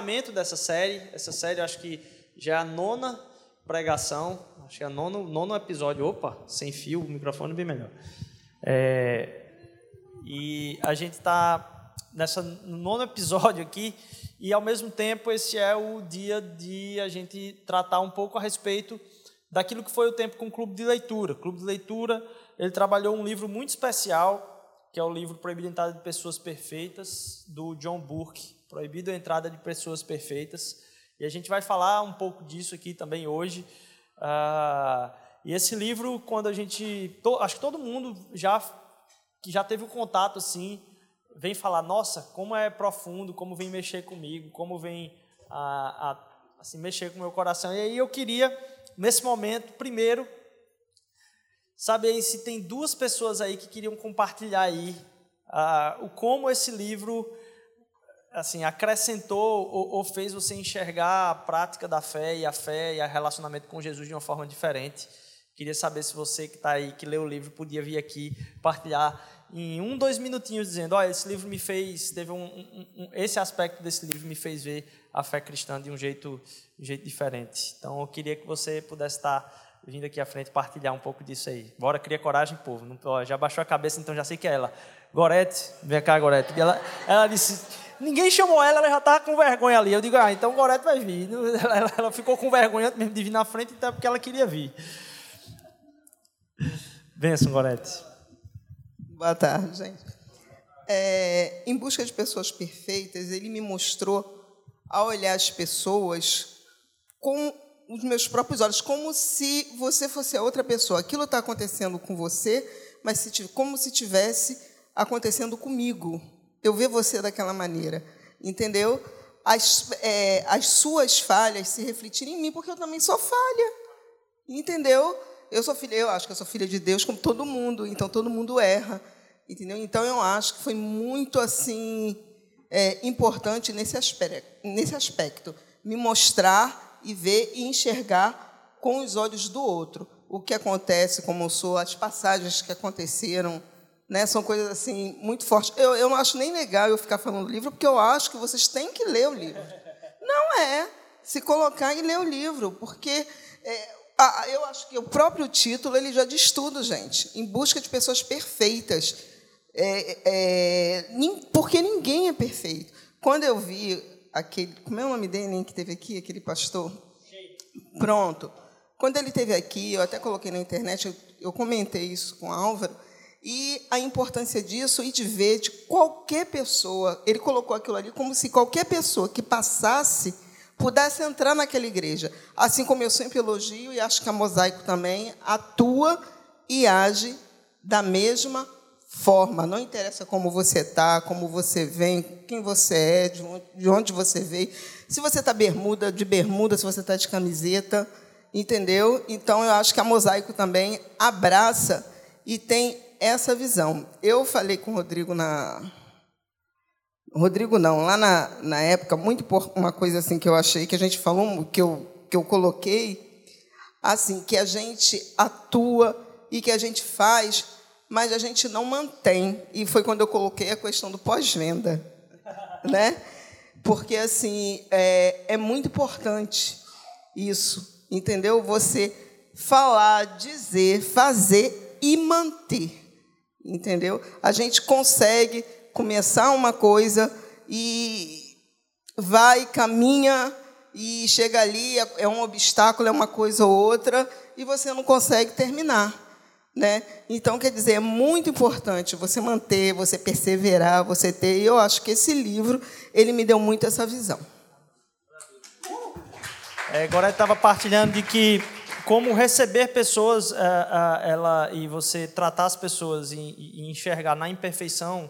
encerramento dessa série. Essa série acho que já é a nona pregação, acho que é o nono, nono episódio. Opa, sem fio, o microfone bem melhor. É, e a gente está nessa no nono episódio aqui e ao mesmo tempo esse é o dia de a gente tratar um pouco a respeito daquilo que foi o tempo com o Clube de Leitura. O Clube de Leitura ele trabalhou um livro muito especial que é o livro Proibido a Entrada de Pessoas Perfeitas do John Burke, Proibido a Entrada de Pessoas Perfeitas. E a gente vai falar um pouco disso aqui também hoje. Uh, e esse livro, quando a gente, to, acho que todo mundo já que já teve o um contato assim, vem falar, nossa, como é profundo, como vem mexer comigo, como vem a, a, assim, mexer com o meu coração. E aí eu queria, nesse momento, primeiro, saber se tem duas pessoas aí que queriam compartilhar aí uh, o como esse livro assim acrescentou ou, ou, fez você enxergar a prática da fé e a fé e o relacionamento com Jesus de uma forma diferente. Queria saber se você que está aí, que leu o livro, podia vir aqui partilhar em um, dois minutinhos dizendo, olha, esse livro me fez, teve um, um, um, esse aspecto desse livro me fez ver a fé cristã de um jeito, um jeito diferente. Então, eu queria que você pudesse estar vindo aqui à frente partilhar um pouco disso aí. Bora, cria coragem, povo. Não, ó, já baixou a cabeça, então já sei que é ela. Gorete, vem cá, Gorete. Ela, ela disse, ninguém chamou ela, ela já estava com vergonha ali. Eu digo, ah, então Gorete vai vir. Ela, ela ficou com vergonha mesmo de vir na frente, então é porque ela queria vir. Benção, Gorete. Boa tarde, gente. É, em busca de pessoas perfeitas, ele me mostrou a olhar as pessoas com os meus próprios olhos, como se você fosse a outra pessoa. Aquilo está acontecendo com você, mas se, como se tivesse acontecendo comigo. Eu ver você daquela maneira, entendeu? As, é, as suas falhas se refletirem em mim, porque eu também sou falha, entendeu? Eu sou filha, eu acho que eu sou filha de Deus, como todo mundo, então todo mundo erra, entendeu? Então eu acho que foi muito assim é, importante nesse aspecto, nesse aspecto, me mostrar e ver e enxergar com os olhos do outro o que acontece, como eu sou, as passagens que aconteceram, né? São coisas assim muito fortes. Eu, eu não acho nem legal eu ficar falando do livro, porque eu acho que vocês têm que ler o livro. Não é se colocar e ler o livro, porque é, ah, eu acho que o próprio título ele já diz tudo, gente. Em busca de pessoas perfeitas. É, é, porque ninguém é perfeito. Quando eu vi aquele. Como é o nome dele que teve aqui, aquele pastor? Pronto. Quando ele teve aqui, eu até coloquei na internet, eu, eu comentei isso com o Álvaro, e a importância disso e de ver de qualquer pessoa. Ele colocou aquilo ali como se qualquer pessoa que passasse pudesse entrar naquela igreja. Assim como eu sempre elogio, e acho que a Mosaico também atua e age da mesma forma. Não interessa como você está, como você vem, quem você é, de onde, de onde você veio. Se você está bermuda, de bermuda, se você está de camiseta, entendeu? Então eu acho que a Mosaico também abraça e tem essa visão. Eu falei com o Rodrigo na, Rodrigo não, lá na, na época, muito por uma coisa assim que eu achei, que a gente falou, que eu, que eu coloquei, assim, que a gente atua e que a gente faz, mas a gente não mantém. E foi quando eu coloquei a questão do pós-venda. Né? Porque, assim, é, é muito importante isso, entendeu? Você falar, dizer, fazer e manter, entendeu? A gente consegue começar uma coisa e vai, caminha e chega ali, é um obstáculo, é uma coisa ou outra, e você não consegue terminar. Né? Então, quer dizer, é muito importante você manter, você perseverar, você ter. E eu acho que esse livro ele me deu muito essa visão. É, agora estava partilhando de que como receber pessoas, é, é, ela e você tratar as pessoas e, e enxergar na imperfeição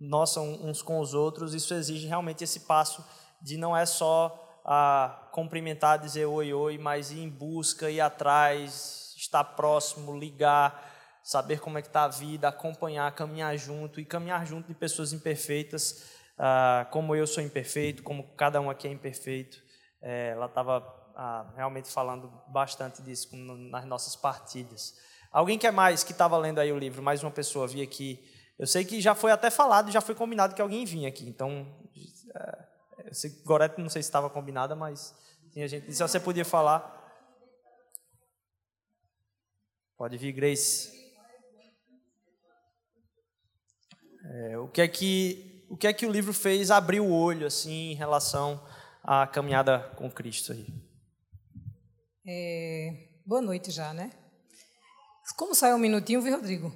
nossa uns com os outros, isso exige realmente esse passo de não é só a cumprimentar, dizer oi, oi, mas ir em busca, ir atrás, estar próximo, ligar, saber como é que está a vida, acompanhar, caminhar junto e caminhar junto de pessoas imperfeitas, ah, como eu sou imperfeito, como cada um aqui é imperfeito. É, ela estava ah, realmente falando bastante disso nas nossas partilhas. Alguém quer mais que estava lendo aí o livro? Mais uma pessoa vi aqui eu sei que já foi até falado, já foi combinado que alguém vinha aqui. Então, é, Esse Gorete não sei se estava combinada, mas tinha gente disse, você podia falar. Pode vir, Grace. É, o que é que o que é que o livro fez abrir o olho assim em relação à caminhada com Cristo aí? É, boa noite já, né? Como só é um minutinho, viu, Rodrigo?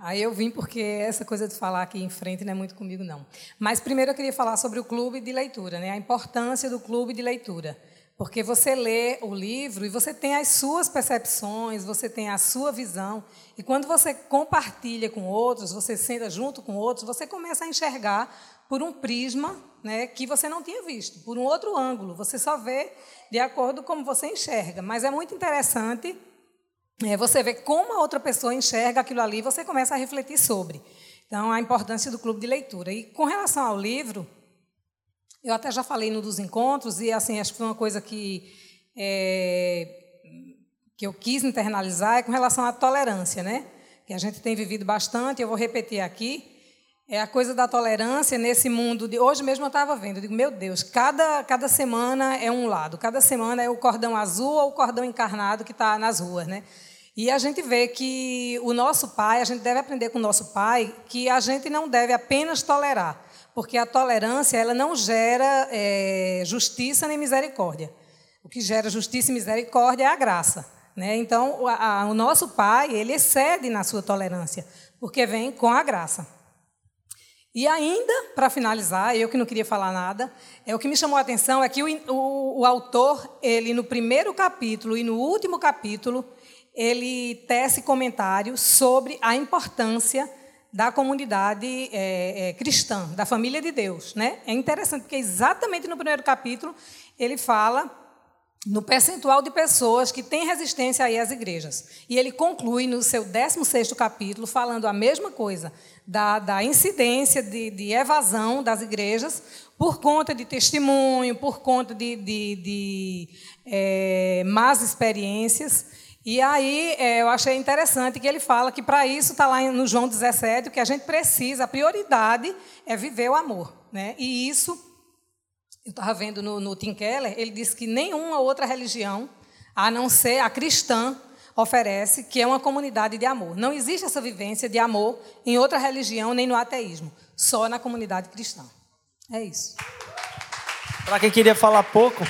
Aí eu vim porque essa coisa de falar aqui em frente não é muito comigo, não. Mas primeiro eu queria falar sobre o clube de leitura, né? a importância do clube de leitura. Porque você lê o livro e você tem as suas percepções, você tem a sua visão. E quando você compartilha com outros, você senta junto com outros, você começa a enxergar por um prisma né, que você não tinha visto, por um outro ângulo. Você só vê de acordo com como você enxerga. Mas é muito interessante é, você ver como a outra pessoa enxerga aquilo ali, você começa a refletir sobre. Então, a importância do clube de leitura. E com relação ao livro, eu até já falei no dos encontros, e assim, acho que foi uma coisa que, é, que eu quis internalizar, é com relação à tolerância, né? Que a gente tem vivido bastante, eu vou repetir aqui. É a coisa da tolerância nesse mundo de. Hoje mesmo eu estava vendo, eu digo, meu Deus, cada, cada semana é um lado, cada semana é o cordão azul ou o cordão encarnado que está nas ruas, né? E a gente vê que o nosso pai, a gente deve aprender com o nosso pai que a gente não deve apenas tolerar, porque a tolerância ela não gera é, justiça nem misericórdia. O que gera justiça e misericórdia é a graça. Né? Então, a, a, o nosso pai, ele excede na sua tolerância, porque vem com a graça. E ainda, para finalizar, eu que não queria falar nada, é o que me chamou a atenção é que o, o, o autor, ele no primeiro capítulo e no último capítulo, ele tece comentários sobre a importância da comunidade é, é, cristã, da família de Deus. Né? É interessante, porque exatamente no primeiro capítulo ele fala no percentual de pessoas que têm resistência aí às igrejas. E ele conclui no seu 16º capítulo falando a mesma coisa, da, da incidência de, de, evasão das igrejas por conta de testemunho, por conta de, de, de é, más experiências. E aí é, eu achei interessante que ele fala que para isso está lá no João 17, o que a gente precisa, a prioridade é viver o amor. Né? E isso, eu estava vendo no, no Tim Keller, ele disse que nenhuma outra religião, a não ser a cristã, oferece, que é uma comunidade de amor. Não existe essa vivência de amor em outra religião, nem no ateísmo, só na comunidade cristã. É isso. Para quem queria falar pouco,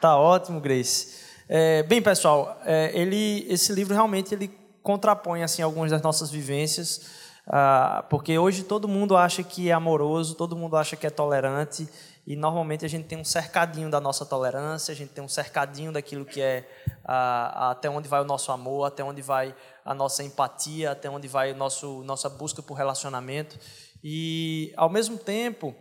tá ótimo, Grace. É, bem, pessoal, é, ele, esse livro realmente ele contrapõe assim algumas das nossas vivências, ah, porque hoje todo mundo acha que é amoroso, todo mundo acha que é tolerante, e normalmente a gente tem um cercadinho da nossa tolerância, a gente tem um cercadinho daquilo que é ah, até onde vai o nosso amor, até onde vai a nossa empatia, até onde vai o nosso nossa busca por relacionamento. E ao mesmo tempo,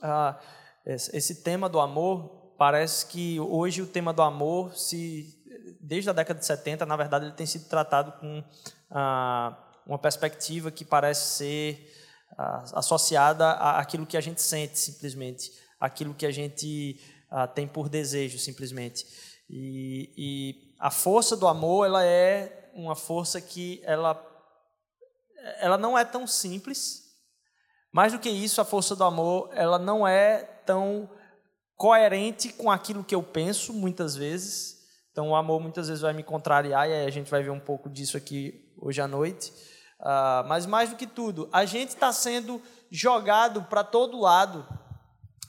ah, esse tema do amor parece que hoje o tema do amor, se desde a década de 70, na verdade, ele tem sido tratado com uma perspectiva que parece ser associada àquilo que a gente sente, simplesmente, aquilo que a gente ah, tem por desejo, simplesmente. E, e, a força do amor, ela é uma força que ela, ela não é tão simples. Mais do que isso, a força do amor, ela não é tão coerente com aquilo que eu penso muitas vezes. Então, o amor muitas vezes vai me contrariar, e aí a gente vai ver um pouco disso aqui hoje à noite. Uh, mas mais do que tudo, a gente está sendo jogado para todo lado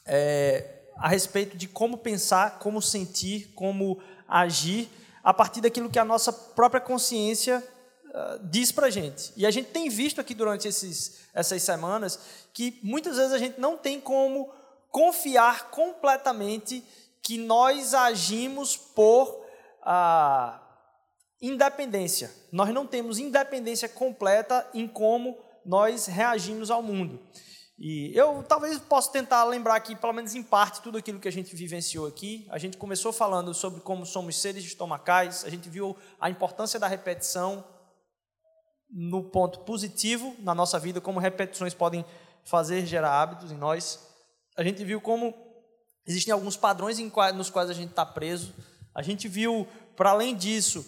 é, a respeito de como pensar, como sentir, como agir, a partir daquilo que a nossa própria consciência uh, diz para a gente. E a gente tem visto aqui durante esses, essas semanas que muitas vezes a gente não tem como confiar completamente que nós agimos por ah, independência. Nós não temos independência completa em como nós reagimos ao mundo. E eu talvez possa tentar lembrar aqui, pelo menos em parte, tudo aquilo que a gente vivenciou aqui. A gente começou falando sobre como somos seres estomacais, a gente viu a importância da repetição no ponto positivo na nossa vida, como repetições podem fazer gerar hábitos em nós a gente viu como existem alguns padrões nos quais a gente está preso. A gente viu, para além disso,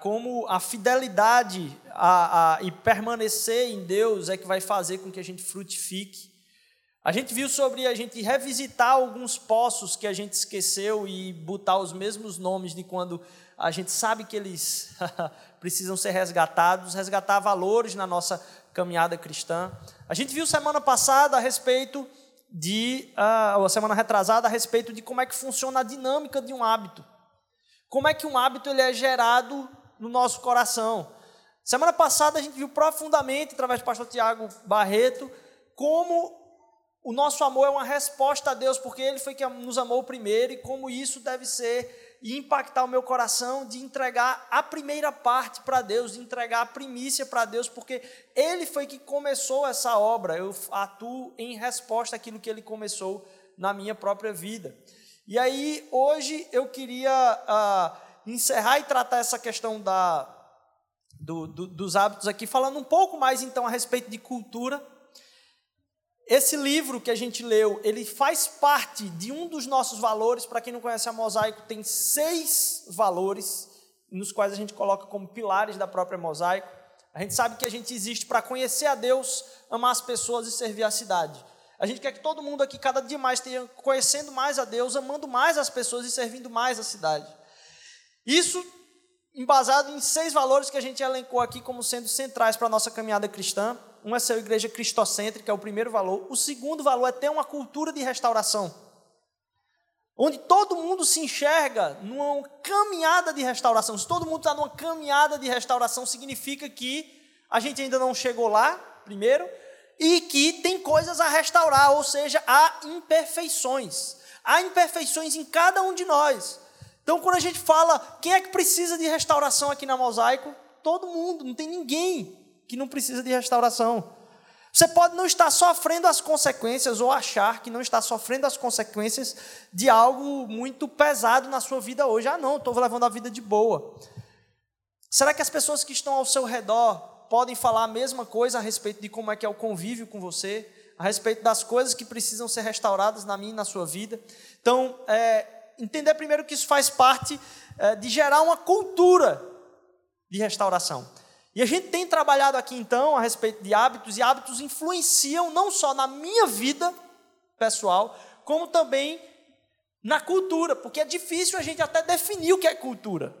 como a fidelidade a, a, e permanecer em Deus é que vai fazer com que a gente frutifique. A gente viu sobre a gente revisitar alguns poços que a gente esqueceu e botar os mesmos nomes de quando a gente sabe que eles precisam ser resgatados, resgatar valores na nossa caminhada cristã. A gente viu semana passada a respeito de, uh, ou semana retrasada, a respeito de como é que funciona a dinâmica de um hábito. Como é que um hábito ele é gerado no nosso coração. Semana passada a gente viu profundamente, através do pastor Tiago Barreto, como o nosso amor é uma resposta a Deus, porque Ele foi quem nos amou primeiro, e como isso deve ser e impactar o meu coração de entregar a primeira parte para Deus, de entregar a primícia para Deus, porque Ele foi que começou essa obra. Eu atuo em resposta àquilo que Ele começou na minha própria vida. E aí, hoje, eu queria uh, encerrar e tratar essa questão da, do, do, dos hábitos aqui, falando um pouco mais então a respeito de cultura esse livro que a gente leu, ele faz parte de um dos nossos valores. Para quem não conhece a Mosaico, tem seis valores nos quais a gente coloca como pilares da própria Mosaico. A gente sabe que a gente existe para conhecer a Deus, amar as pessoas e servir a cidade. A gente quer que todo mundo aqui, cada dia mais, esteja conhecendo mais a Deus, amando mais as pessoas e servindo mais a cidade. Isso embasado em seis valores que a gente elencou aqui como sendo centrais para a nossa caminhada cristã. Um é ser uma igreja cristocêntrica, é o primeiro valor. O segundo valor é ter uma cultura de restauração, onde todo mundo se enxerga numa caminhada de restauração. Se todo mundo está numa caminhada de restauração, significa que a gente ainda não chegou lá, primeiro, e que tem coisas a restaurar, ou seja, há imperfeições. Há imperfeições em cada um de nós. Então, quando a gente fala quem é que precisa de restauração aqui na Mosaico, todo mundo, não tem ninguém que não precisa de restauração. Você pode não estar sofrendo as consequências ou achar que não está sofrendo as consequências de algo muito pesado na sua vida hoje. Ah, não, estou levando a vida de boa. Será que as pessoas que estão ao seu redor podem falar a mesma coisa a respeito de como é que é o convívio com você, a respeito das coisas que precisam ser restauradas na minha e na sua vida? Então, é, entender primeiro que isso faz parte é, de gerar uma cultura de restauração. E a gente tem trabalhado aqui então a respeito de hábitos, e hábitos influenciam não só na minha vida pessoal, como também na cultura, porque é difícil a gente até definir o que é cultura.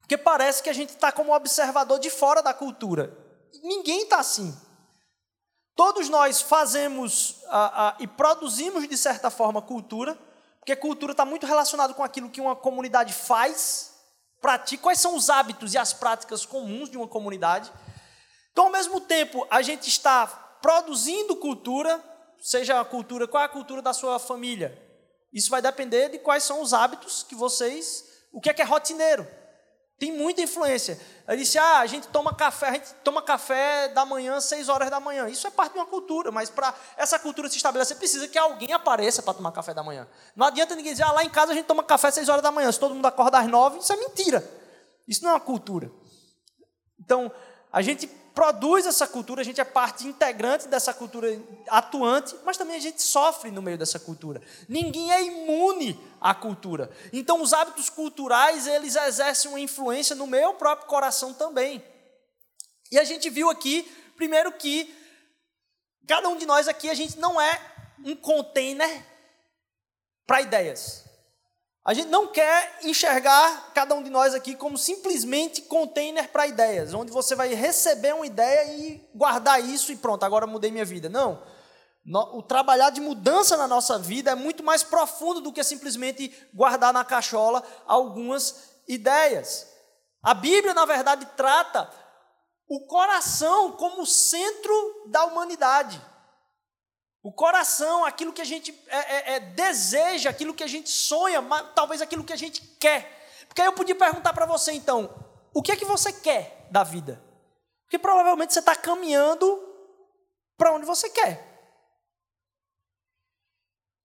Porque parece que a gente está como observador de fora da cultura. Ninguém está assim. Todos nós fazemos ah, ah, e produzimos, de certa forma, cultura, porque cultura está muito relacionado com aquilo que uma comunidade faz pratica, quais são os hábitos e as práticas comuns de uma comunidade. Então, ao mesmo tempo, a gente está produzindo cultura, seja a cultura, qual é a cultura da sua família? Isso vai depender de quais são os hábitos que vocês, o que é que é rotineiro. Tem muita influência. Eu disse: ah, a gente toma café, a gente toma café da manhã, 6 horas da manhã. Isso é parte de uma cultura, mas para essa cultura se estabelecer, precisa que alguém apareça para tomar café da manhã. Não adianta ninguém dizer, ah, lá em casa a gente toma café 6 horas da manhã. Se todo mundo acorda às 9, isso é mentira. Isso não é uma cultura. Então, a gente produz essa cultura, a gente é parte integrante dessa cultura atuante, mas também a gente sofre no meio dessa cultura. Ninguém é imune à cultura. Então, os hábitos culturais, eles exercem uma influência no meu próprio coração também. E a gente viu aqui, primeiro que cada um de nós aqui, a gente não é um container para ideias. A gente não quer enxergar cada um de nós aqui como simplesmente container para ideias, onde você vai receber uma ideia e guardar isso e pronto, agora mudei minha vida. Não. O trabalhar de mudança na nossa vida é muito mais profundo do que simplesmente guardar na cachola algumas ideias. A Bíblia, na verdade, trata o coração como centro da humanidade. O coração, aquilo que a gente é, é, é, deseja, aquilo que a gente sonha, mas, talvez aquilo que a gente quer. Porque aí eu podia perguntar para você então, o que é que você quer da vida? Porque provavelmente você está caminhando para onde você quer.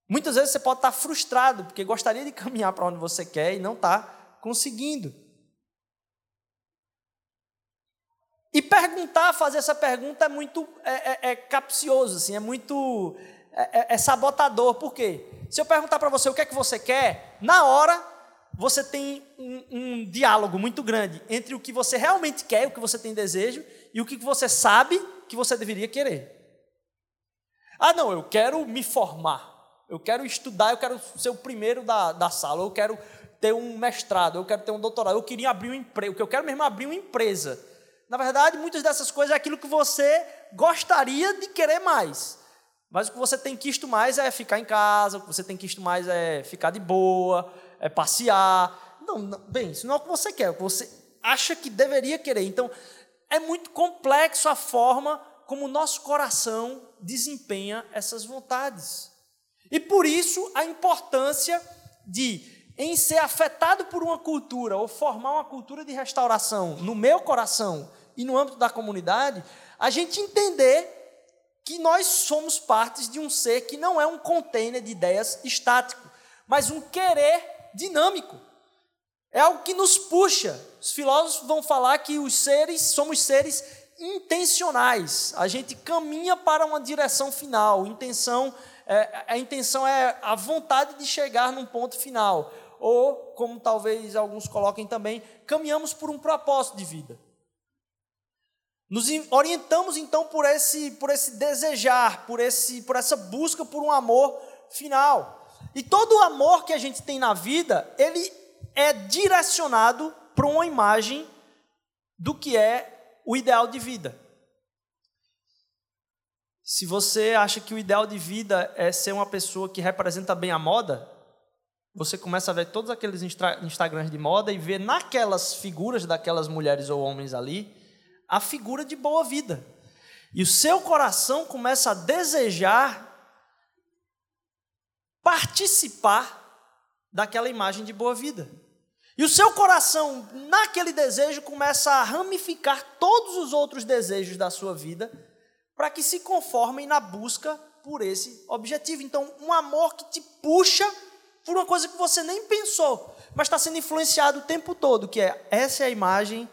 Muitas vezes você pode estar tá frustrado, porque gostaria de caminhar para onde você quer e não está conseguindo. E perguntar, fazer essa pergunta é muito é, é, é capcioso, assim, é muito é, é, é sabotador. Por quê? Se eu perguntar para você o que é que você quer, na hora você tem um, um, diálogo muito grande entre o que você realmente quer, o que você tem desejo, e o que você sabe que você deveria querer. Ah, não, eu quero me formar. Eu quero estudar, eu quero ser o primeiro da, da sala, eu quero ter um mestrado, eu quero ter um doutorado, eu queria abrir um emprego, o que eu quero mesmo é abrir uma empresa. Na verdade, muitas dessas coisas é aquilo que você gostaria de querer mais. Mas o que você tem quisto mais é ficar em casa, o que você tem quisto mais é ficar de boa, é passear. Não, não, bem, isso não é o que você quer, é o que você acha que deveria querer. Então, é muito complexo a forma como o nosso coração desempenha essas vontades. E por isso a importância de, em ser afetado por uma cultura ou formar uma cultura de restauração no meu coração e no âmbito da comunidade, a gente entender que nós somos partes de um ser que não é um container de ideias estático, mas um querer dinâmico. É algo que nos puxa. Os filósofos vão falar que os seres somos seres intencionais. A gente caminha para uma direção final. Intenção, é, a intenção é a vontade de chegar num ponto final. Ou, como talvez alguns coloquem também, caminhamos por um propósito de vida. Nos orientamos então por esse, por esse desejar, por, esse, por essa busca por um amor final. E todo o amor que a gente tem na vida, ele é direcionado para uma imagem do que é o ideal de vida. Se você acha que o ideal de vida é ser uma pessoa que representa bem a moda, você começa a ver todos aqueles Instagrams de moda e ver naquelas figuras daquelas mulheres ou homens ali a figura de boa vida. E o seu coração começa a desejar participar daquela imagem de boa vida. E o seu coração, naquele desejo, começa a ramificar todos os outros desejos da sua vida para que se conformem na busca por esse objetivo. Então, um amor que te puxa por uma coisa que você nem pensou, mas está sendo influenciado o tempo todo, que é essa é a imagem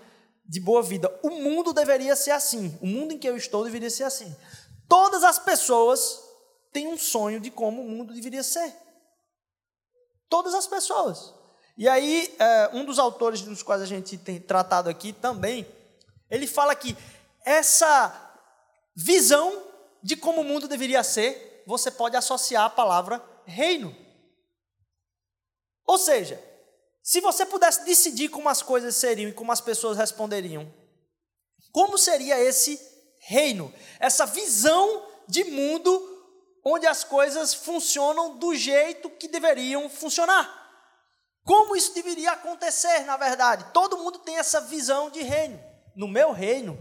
de boa vida. O mundo deveria ser assim. O mundo em que eu estou deveria ser assim. Todas as pessoas têm um sonho de como o mundo deveria ser. Todas as pessoas. E aí, é, um dos autores dos quais a gente tem tratado aqui também, ele fala que essa visão de como o mundo deveria ser, você pode associar a palavra reino. Ou seja, se você pudesse decidir como as coisas seriam e como as pessoas responderiam, como seria esse reino? Essa visão de mundo onde as coisas funcionam do jeito que deveriam funcionar. Como isso deveria acontecer, na verdade? Todo mundo tem essa visão de reino. No meu reino,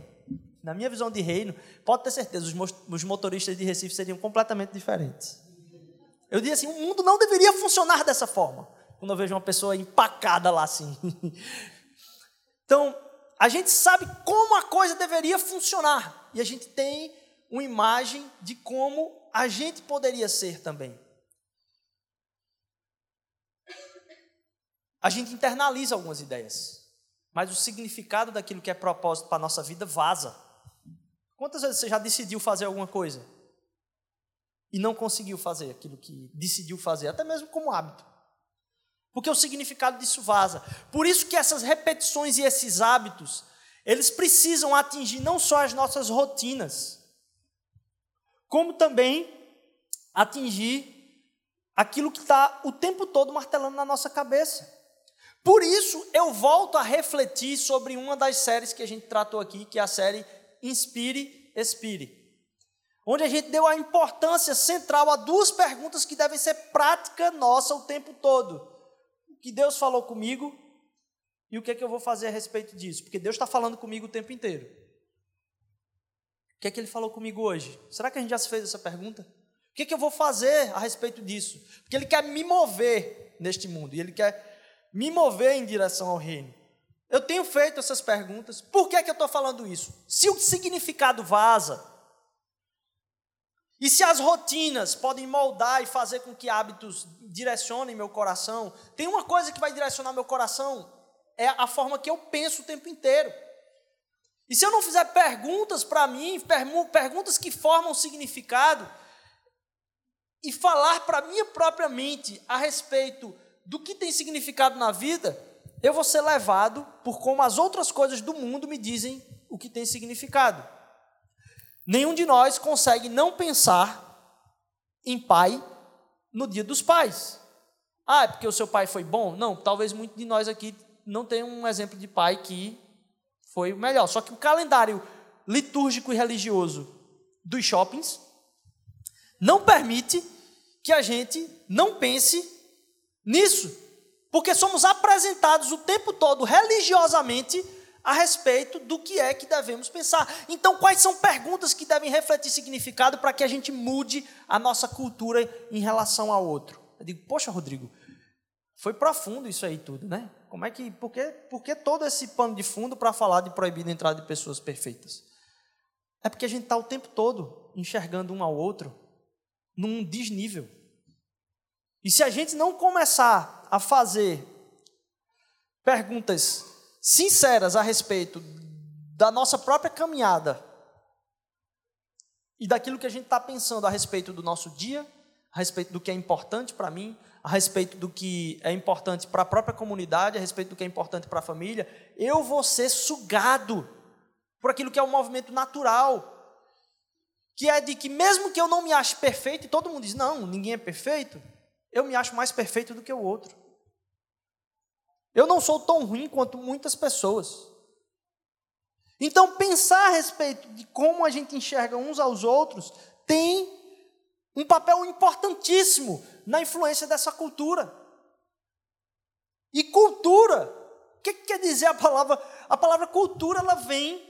na minha visão de reino, pode ter certeza, os motoristas de Recife seriam completamente diferentes. Eu diria assim: o mundo não deveria funcionar dessa forma quando eu vejo uma pessoa empacada lá assim. Então, a gente sabe como a coisa deveria funcionar e a gente tem uma imagem de como a gente poderia ser também. A gente internaliza algumas ideias, mas o significado daquilo que é propósito para a nossa vida vaza. Quantas vezes você já decidiu fazer alguma coisa e não conseguiu fazer aquilo que decidiu fazer, até mesmo como hábito? Porque o significado disso vaza. Por isso que essas repetições e esses hábitos, eles precisam atingir não só as nossas rotinas, como também atingir aquilo que está o tempo todo martelando na nossa cabeça. Por isso, eu volto a refletir sobre uma das séries que a gente tratou aqui, que é a série Inspire, Expire. Onde a gente deu a importância central a duas perguntas que devem ser prática nossa o tempo todo que Deus falou comigo e o que é que eu vou fazer a respeito disso? Porque Deus está falando comigo o tempo inteiro. O que é que Ele falou comigo hoje? Será que a gente já se fez essa pergunta? O que é que eu vou fazer a respeito disso? Porque Ele quer me mover neste mundo e Ele quer me mover em direção ao reino. Eu tenho feito essas perguntas. Por que, é que eu estou falando isso? Se o significado vaza, e se as rotinas podem moldar e fazer com que hábitos direcionem meu coração, tem uma coisa que vai direcionar meu coração, é a forma que eu penso o tempo inteiro. E se eu não fizer perguntas para mim, perguntas que formam significado, e falar para minha própria mente a respeito do que tem significado na vida, eu vou ser levado por como as outras coisas do mundo me dizem o que tem significado. Nenhum de nós consegue não pensar em pai no dia dos pais. Ah, é porque o seu pai foi bom? Não, talvez muitos de nós aqui não tenham um exemplo de pai que foi o melhor. Só que o calendário litúrgico e religioso dos shoppings não permite que a gente não pense nisso. Porque somos apresentados o tempo todo religiosamente a respeito do que é que devemos pensar. Então, quais são perguntas que devem refletir significado para que a gente mude a nossa cultura em relação ao outro? Eu digo, poxa, Rodrigo, foi profundo isso aí tudo, né? Como é que, por que, por que todo esse pano de fundo para falar de proibir a entrada de pessoas perfeitas? É porque a gente está o tempo todo enxergando um ao outro num desnível. E se a gente não começar a fazer perguntas sinceras a respeito da nossa própria caminhada e daquilo que a gente está pensando a respeito do nosso dia, a respeito do que é importante para mim, a respeito do que é importante para a própria comunidade, a respeito do que é importante para a família, eu vou ser sugado por aquilo que é um movimento natural, que é de que mesmo que eu não me ache perfeito, e todo mundo diz, não, ninguém é perfeito, eu me acho mais perfeito do que o outro. Eu não sou tão ruim quanto muitas pessoas. Então, pensar a respeito de como a gente enxerga uns aos outros tem um papel importantíssimo na influência dessa cultura. E cultura, o que, que quer dizer a palavra? A palavra cultura ela vem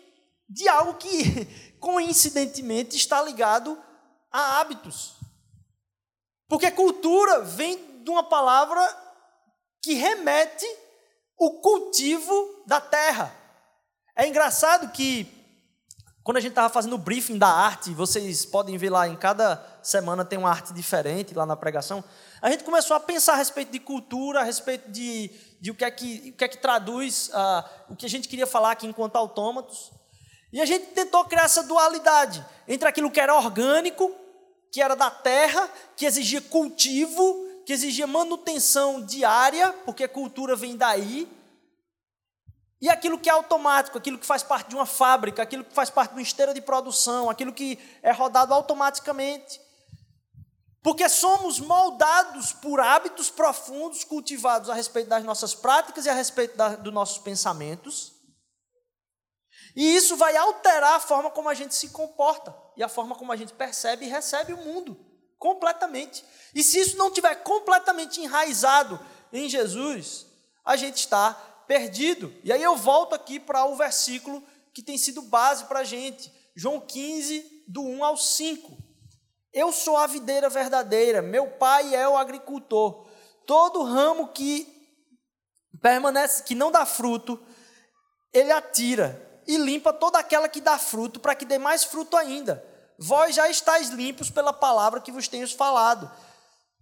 de algo que, coincidentemente, está ligado a hábitos. Porque cultura vem de uma palavra que remete o cultivo da terra. É engraçado que quando a gente estava fazendo o briefing da arte, vocês podem ver lá em cada semana tem uma arte diferente lá na pregação. A gente começou a pensar a respeito de cultura, a respeito de, de o, que é que, o que é que traduz uh, o que a gente queria falar aqui enquanto autômatos. E a gente tentou criar essa dualidade entre aquilo que era orgânico, que era da terra, que exigia cultivo, que exigia manutenção diária, porque cultura vem daí, e aquilo que é automático, aquilo que faz parte de uma fábrica, aquilo que faz parte de uma esteira de produção, aquilo que é rodado automaticamente. Porque somos moldados por hábitos profundos cultivados a respeito das nossas práticas e a respeito da, dos nossos pensamentos. E isso vai alterar a forma como a gente se comporta e a forma como a gente percebe e recebe o mundo completamente. E se isso não tiver completamente enraizado em Jesus, a gente está perdido. E aí eu volto aqui para o versículo que tem sido base para a gente, João 15, do 1 ao 5. Eu sou a videira verdadeira, meu pai é o agricultor. Todo ramo que permanece, que não dá fruto, ele atira e limpa toda aquela que dá fruto, para que dê mais fruto ainda. Vós já estáis limpos pela palavra que vos tenho falado.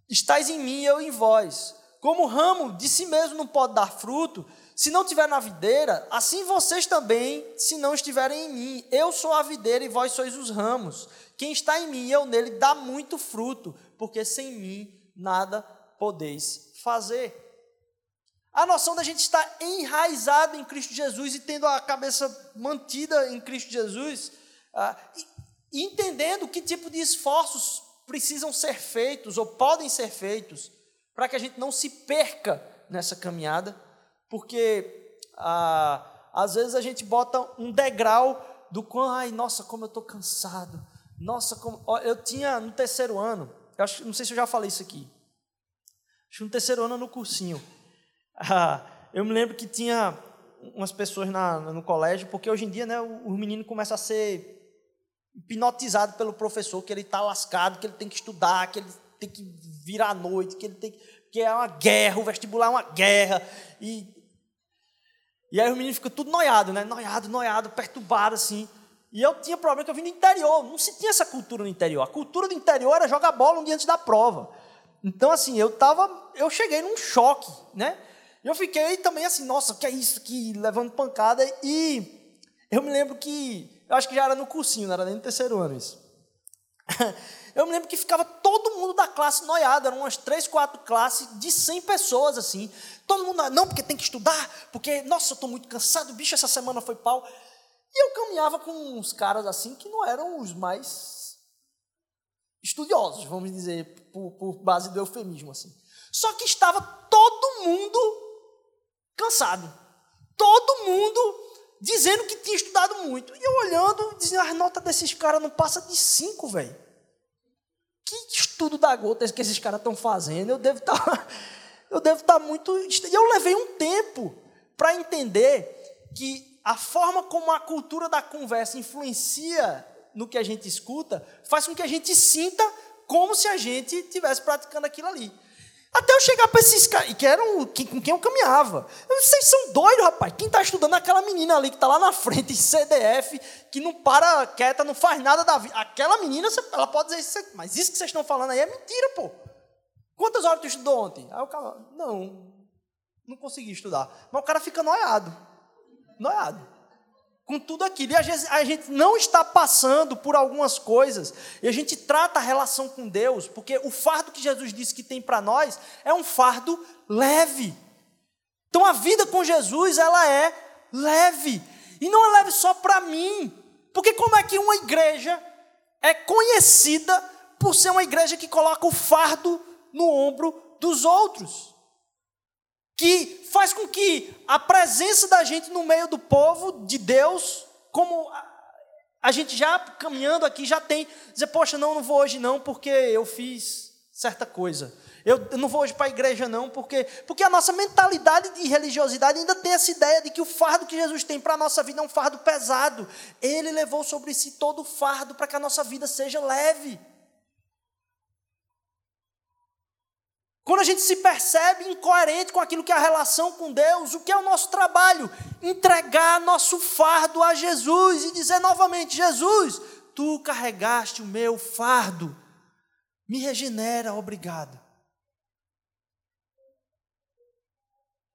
Estais em mim eu em vós. Como o ramo de si mesmo não pode dar fruto, se não estiver na videira, assim vocês também, se não estiverem em mim. Eu sou a videira e vós sois os ramos. Quem está em mim eu nele dá muito fruto, porque sem mim nada podeis fazer. A noção da gente estar enraizado em Cristo Jesus e tendo a cabeça mantida em Cristo Jesus, ah, entendendo que tipo de esforços precisam ser feitos ou podem ser feitos para que a gente não se perca nessa caminhada, porque ah, às vezes a gente bota um degrau do quão, ai, nossa, como eu estou cansado, nossa, como. Eu tinha no terceiro ano, acho, não sei se eu já falei isso aqui, acho que no terceiro ano no cursinho, ah, eu me lembro que tinha umas pessoas na, no colégio, porque hoje em dia né, o, o menino começa a ser hipnotizado pelo professor, que ele está lascado, que ele tem que estudar, que ele tem que virar à noite, que ele tem que, que é uma guerra, o vestibular é uma guerra. E, e aí o menino fica tudo noiado, né? Noiado, noiado, perturbado, assim. E eu tinha problema que eu vim do interior, não se tinha essa cultura no interior. A cultura do interior era jogar bola um dia antes da prova. Então, assim, eu tava, eu cheguei num choque, né? Eu fiquei também assim, nossa, que é isso aqui? Levando pancada. E eu me lembro que eu acho que já era no cursinho, não era nem no terceiro ano isso. Eu me lembro que ficava todo mundo da classe noiado, eram umas três, quatro classes de 100 pessoas, assim. Todo mundo, não, porque tem que estudar, porque, nossa, eu estou muito cansado, bicho, essa semana foi pau. E eu caminhava com uns caras assim que não eram os mais estudiosos, vamos dizer, por, por base do eufemismo assim. Só que estava todo mundo cansado. Todo mundo dizendo que tinha estudado muito. E eu olhando, dizendo, as notas desses caras não passa de cinco, velho. Que estudo da gota que esses caras estão fazendo? Eu devo estar. Tá, eu devo estar tá muito. E eu levei um tempo para entender que a forma como a cultura da conversa influencia no que a gente escuta faz com que a gente sinta como se a gente estivesse praticando aquilo ali. Até eu chegar para esses caras, que eram com quem eu caminhava. Vocês são doidos, rapaz. Quem está estudando é aquela menina ali que está lá na frente, CDF, que não para quieta, não faz nada da vida. Aquela menina, ela pode dizer isso, mas isso que vocês estão falando aí é mentira, pô. Quantas horas tu estudou ontem? Aí o cara, não, não consegui estudar. Mas o cara fica noiado. Noiado com tudo aquilo. E às vezes a gente não está passando por algumas coisas, e a gente trata a relação com Deus, porque o fardo que Jesus disse que tem para nós é um fardo leve. Então a vida com Jesus, ela é leve. E não é leve só para mim. Porque como é que uma igreja é conhecida por ser uma igreja que coloca o fardo no ombro dos outros? Que faz com que a presença da gente no meio do povo de Deus, como a gente já caminhando aqui já tem, dizer, poxa, não, não vou hoje não, porque eu fiz certa coisa. Eu não vou hoje para a igreja não, porque porque a nossa mentalidade de religiosidade ainda tem essa ideia de que o fardo que Jesus tem para a nossa vida é um fardo pesado. Ele levou sobre si todo o fardo para que a nossa vida seja leve. Quando a gente se percebe incoerente com aquilo que é a relação com Deus, o que é o nosso trabalho? Entregar nosso fardo a Jesus e dizer novamente: Jesus, tu carregaste o meu fardo, me regenera, obrigado.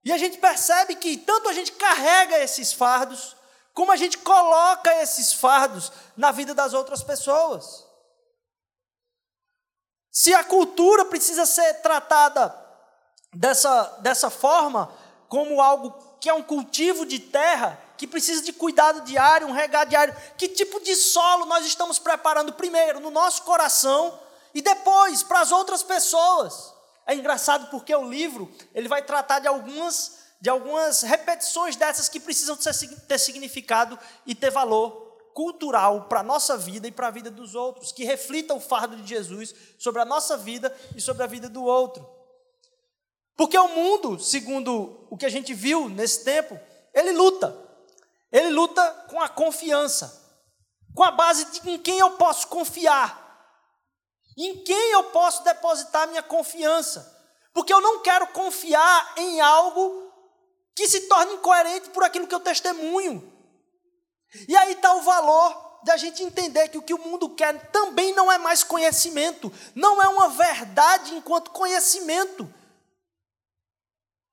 E a gente percebe que tanto a gente carrega esses fardos, como a gente coloca esses fardos na vida das outras pessoas. Se a cultura precisa ser tratada dessa, dessa forma, como algo que é um cultivo de terra, que precisa de cuidado diário, um regar diário, que tipo de solo nós estamos preparando primeiro no nosso coração e depois para as outras pessoas? É engraçado porque o livro ele vai tratar de algumas de algumas repetições dessas que precisam ter significado e ter valor cultural para a nossa vida e para a vida dos outros, que reflita o fardo de Jesus sobre a nossa vida e sobre a vida do outro. Porque o mundo, segundo o que a gente viu nesse tempo, ele luta. Ele luta com a confiança, com a base de em quem eu posso confiar, em quem eu posso depositar minha confiança. Porque eu não quero confiar em algo que se torne incoerente por aquilo que eu testemunho. E aí está o valor da gente entender que o que o mundo quer também não é mais conhecimento, não é uma verdade enquanto conhecimento.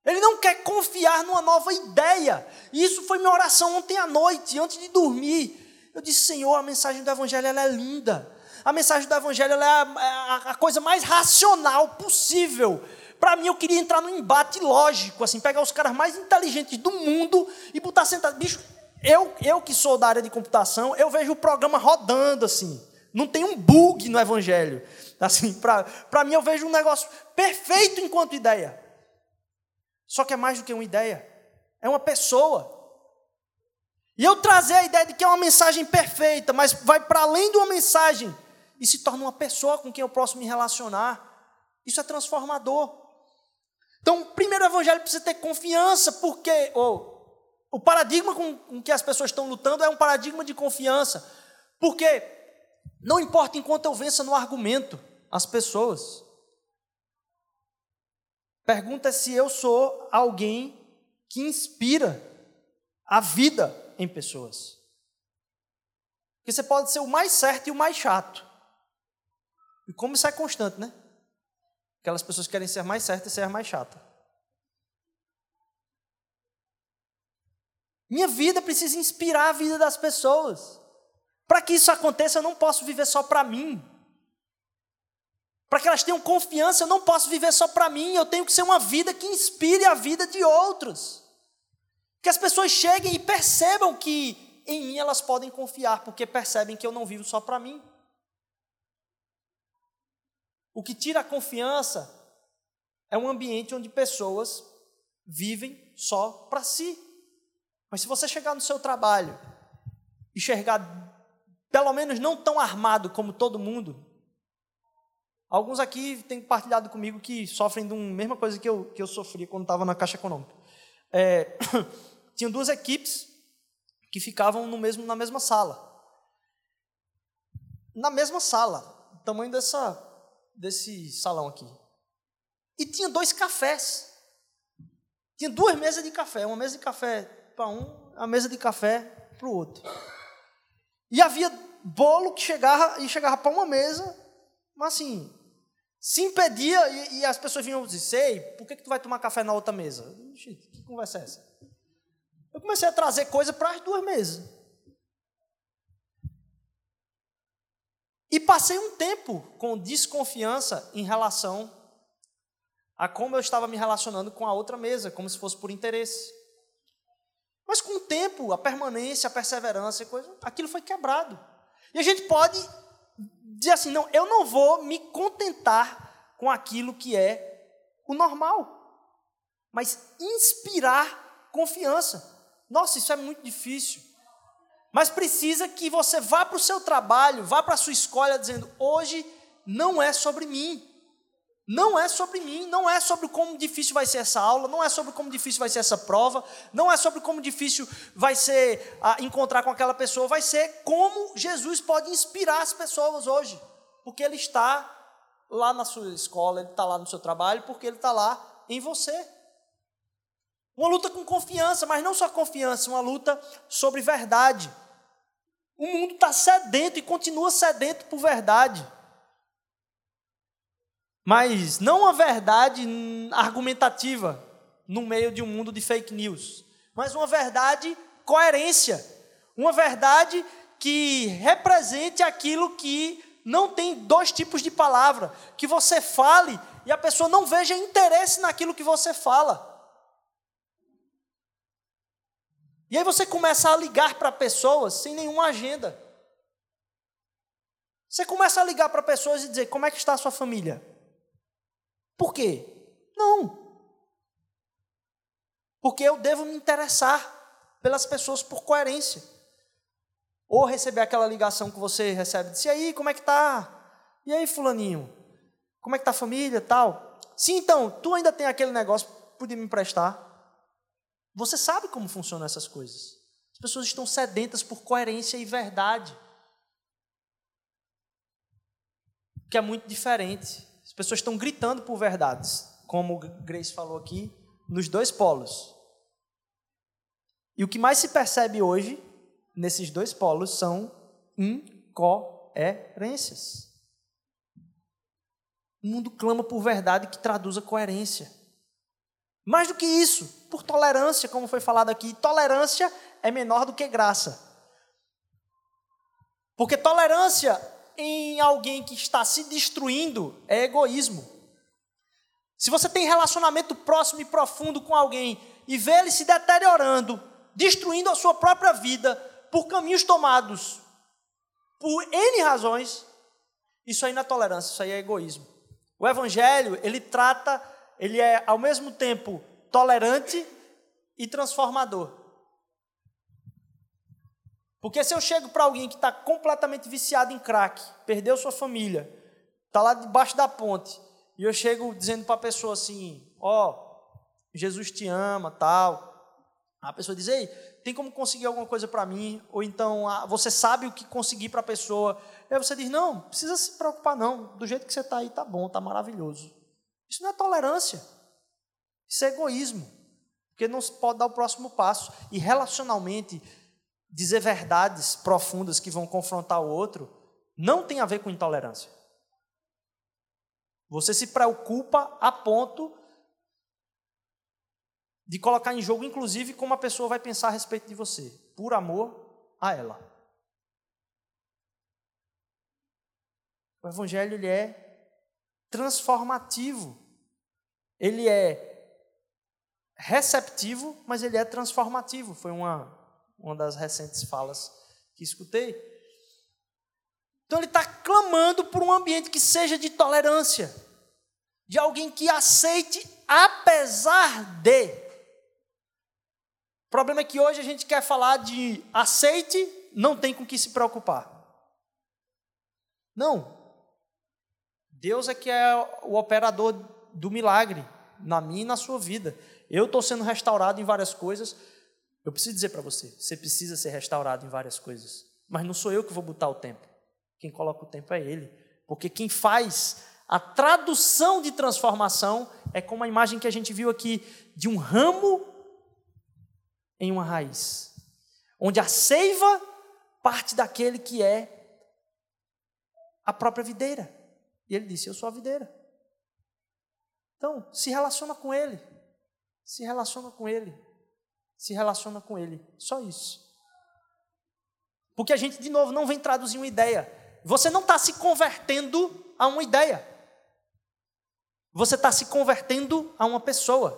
Ele não quer confiar numa nova ideia. E isso foi minha oração ontem à noite, antes de dormir. Eu disse, Senhor, a mensagem do Evangelho é linda. A mensagem do Evangelho é a, a, a coisa mais racional possível. Para mim, eu queria entrar num embate lógico, assim, pegar os caras mais inteligentes do mundo e botar sentado. Bicho, eu, eu que sou da área de computação, eu vejo o programa rodando assim. Não tem um bug no evangelho. Assim, para mim eu vejo um negócio perfeito enquanto ideia. Só que é mais do que uma ideia. É uma pessoa. E eu trazer a ideia de que é uma mensagem perfeita, mas vai para além de uma mensagem e se torna uma pessoa com quem eu posso me relacionar. Isso é transformador. Então, primeiro o evangelho precisa ter confiança, porque, ou o paradigma com, que as pessoas estão lutando é um paradigma de confiança. Porque não importa enquanto eu vença no argumento as pessoas. Pergunta é se eu sou alguém que inspira a vida em pessoas. Porque você pode ser o mais certo e o mais chato. E como isso é constante, né? Aquelas pessoas querem ser mais certas e ser mais chata. Minha vida precisa inspirar a vida das pessoas. Para que isso aconteça, eu não posso viver só para mim. Para que elas tenham confiança, eu não posso viver só para mim. Eu tenho que ser uma vida que inspire a vida de outros. Que as pessoas cheguem e percebam que em mim elas podem confiar, porque percebem que eu não vivo só para mim. O que tira a confiança é um ambiente onde pessoas vivem só para si. Mas se você chegar no seu trabalho e chegar, pelo menos não tão armado como todo mundo, alguns aqui têm partilhado comigo que sofrem da mesma coisa que eu, que eu sofri quando estava na Caixa Econômica. É, tinham duas equipes que ficavam no mesmo, na mesma sala. Na mesma sala, tamanho dessa, desse salão aqui. E tinha dois cafés. Tinha duas mesas de café, uma mesa de café para um, a mesa de café para o outro. E havia bolo que chegava e chegava para uma mesa, mas assim, se impedia e, e, as pessoas vinham dizer, sei, por que, que tu vai tomar café na outra mesa? Que conversa é essa? Eu comecei a trazer coisa para as duas mesas. E passei um tempo com desconfiança em relação a como eu estava me relacionando com a outra mesa, como se fosse por interesse. Mas com o tempo, a permanência, a perseverança, coisa, aquilo foi quebrado. E a gente pode dizer assim: não, eu não vou me contentar com aquilo que é o normal, mas inspirar confiança. Nossa, isso é muito difícil. Mas precisa que você vá para o seu trabalho, vá para a sua escola dizendo: hoje não é sobre mim. Não é sobre mim, não é sobre como difícil vai ser essa aula, não é sobre como difícil vai ser essa prova, não é sobre como difícil vai ser ah, encontrar com aquela pessoa, vai ser como Jesus pode inspirar as pessoas hoje, porque Ele está lá na sua escola, Ele está lá no seu trabalho, porque Ele está lá em você. Uma luta com confiança, mas não só confiança, uma luta sobre verdade. O mundo está sedento e continua sedento por verdade. Mas não uma verdade argumentativa no meio de um mundo de fake news, mas uma verdade coerência, uma verdade que represente aquilo que não tem dois tipos de palavra, que você fale e a pessoa não veja interesse naquilo que você fala. E aí você começa a ligar para pessoas sem nenhuma agenda. Você começa a ligar para pessoas e dizer: como é que está a sua família? Por quê? Não. Porque eu devo me interessar pelas pessoas por coerência. Ou receber aquela ligação que você recebe, disse, e aí, como é que tá? E aí, fulaninho? Como é que tá a família, tal? Sim, então, tu ainda tem aquele negócio, podia me emprestar? Você sabe como funcionam essas coisas. As pessoas estão sedentas por coerência e verdade. Que é muito diferente. As pessoas estão gritando por verdades, como Grace falou aqui, nos dois polos. E o que mais se percebe hoje, nesses dois polos, são incoerências. O mundo clama por verdade que traduza coerência. Mais do que isso, por tolerância, como foi falado aqui, tolerância é menor do que graça. Porque tolerância em alguém que está se destruindo é egoísmo. Se você tem relacionamento próximo e profundo com alguém e vê ele se deteriorando, destruindo a sua própria vida por caminhos tomados por N razões, isso aí não é tolerância, isso aí é egoísmo. O evangelho, ele trata ele é ao mesmo tempo tolerante e transformador. Porque se eu chego para alguém que está completamente viciado em crack, perdeu sua família, está lá debaixo da ponte, e eu chego dizendo para a pessoa assim: Ó, oh, Jesus te ama, tal. A pessoa diz: Ei, tem como conseguir alguma coisa para mim? Ou então, ah, você sabe o que conseguir para a pessoa? E aí você diz: Não, precisa se preocupar, não. Do jeito que você está aí, tá bom, tá maravilhoso. Isso não é tolerância. Isso é egoísmo. Porque não se pode dar o próximo passo. E relacionalmente, dizer verdades profundas que vão confrontar o outro não tem a ver com intolerância. Você se preocupa a ponto de colocar em jogo, inclusive, como a pessoa vai pensar a respeito de você, por amor a ela. O Evangelho ele é transformativo. Ele é receptivo, mas ele é transformativo. Foi uma, uma das recentes falas que escutei. Então ele está clamando por um ambiente que seja de tolerância, de alguém que aceite apesar de. O problema é que hoje a gente quer falar de aceite, não tem com que se preocupar. Não. Deus é que é o operador do milagre na minha e na sua vida. Eu estou sendo restaurado em várias coisas. Eu preciso dizer para você: você precisa ser restaurado em várias coisas. Mas não sou eu que vou botar o tempo. Quem coloca o tempo é Ele. Porque quem faz a tradução de transformação é como a imagem que a gente viu aqui de um ramo em uma raiz, onde a seiva parte daquele que é a própria videira. E ele disse: Eu sou a videira. Então, se relaciona com ele. Se relaciona com ele. Se relaciona com ele. Só isso. Porque a gente, de novo, não vem traduzir uma ideia. Você não está se convertendo a uma ideia. Você está se convertendo a uma pessoa.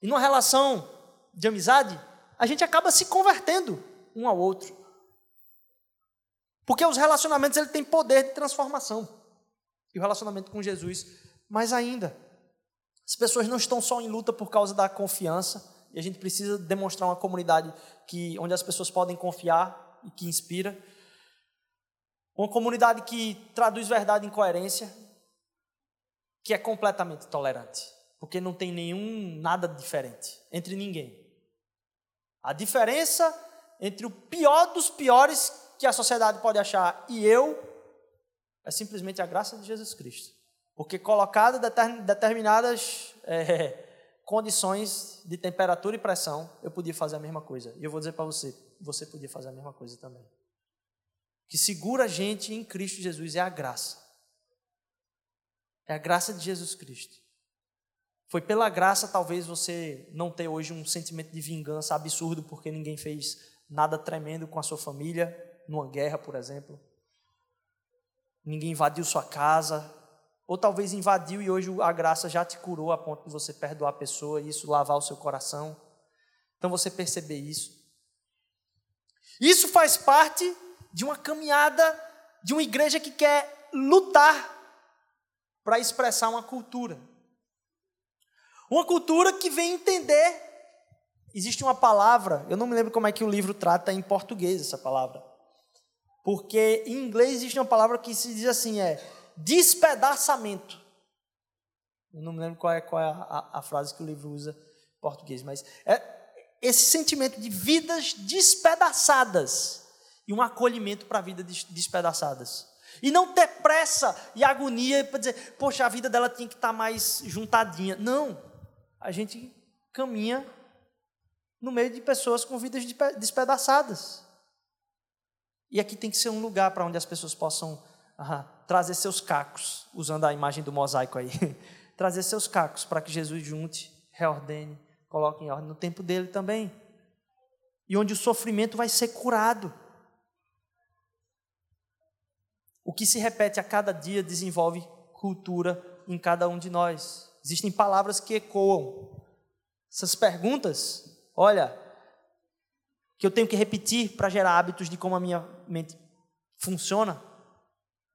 E numa relação de amizade, a gente acaba se convertendo um ao outro. Porque os relacionamentos ele tem poder de transformação. E o relacionamento com Jesus, mais ainda. As pessoas não estão só em luta por causa da confiança, e a gente precisa demonstrar uma comunidade que onde as pessoas podem confiar e que inspira. Uma comunidade que traduz verdade em coerência, que é completamente tolerante, porque não tem nenhum nada diferente entre ninguém. A diferença entre o pior dos piores que a sociedade pode achar e eu é simplesmente a graça de Jesus Cristo. Porque colocado determinadas é, condições de temperatura e pressão, eu podia fazer a mesma coisa. E eu vou dizer para você, você podia fazer a mesma coisa também que segura a gente em Cristo Jesus é a graça. É a graça de Jesus Cristo. Foi pela graça, talvez você não ter hoje um sentimento de vingança absurdo porque ninguém fez nada tremendo com a sua família, numa guerra, por exemplo. Ninguém invadiu sua casa, ou talvez invadiu e hoje a graça já te curou a ponto de você perdoar a pessoa e isso lavar o seu coração. Então você perceber isso. Isso faz parte de uma caminhada de uma igreja que quer lutar para expressar uma cultura. Uma cultura que vem entender. Existe uma palavra, eu não me lembro como é que o livro trata em português essa palavra. Porque em inglês existe uma palavra que se diz assim: é despedaçamento. Eu não me lembro qual é, qual é a, a, frase que o livro usa em português, mas é esse sentimento de vidas despedaçadas e um acolhimento para a vida despedaçadas. E não ter pressa e agonia para dizer, poxa, a vida dela tinha que estar tá mais juntadinha. Não. A gente caminha no meio de pessoas com vidas despedaçadas. E aqui tem que ser um lugar para onde as pessoas possam ah, trazer seus cacos, usando a imagem do mosaico aí. trazer seus cacos para que Jesus junte, reordene, coloque em ordem no tempo dele também. E onde o sofrimento vai ser curado. O que se repete a cada dia desenvolve cultura em cada um de nós. Existem palavras que ecoam. Essas perguntas, olha, que eu tenho que repetir para gerar hábitos de como a minha mente funciona.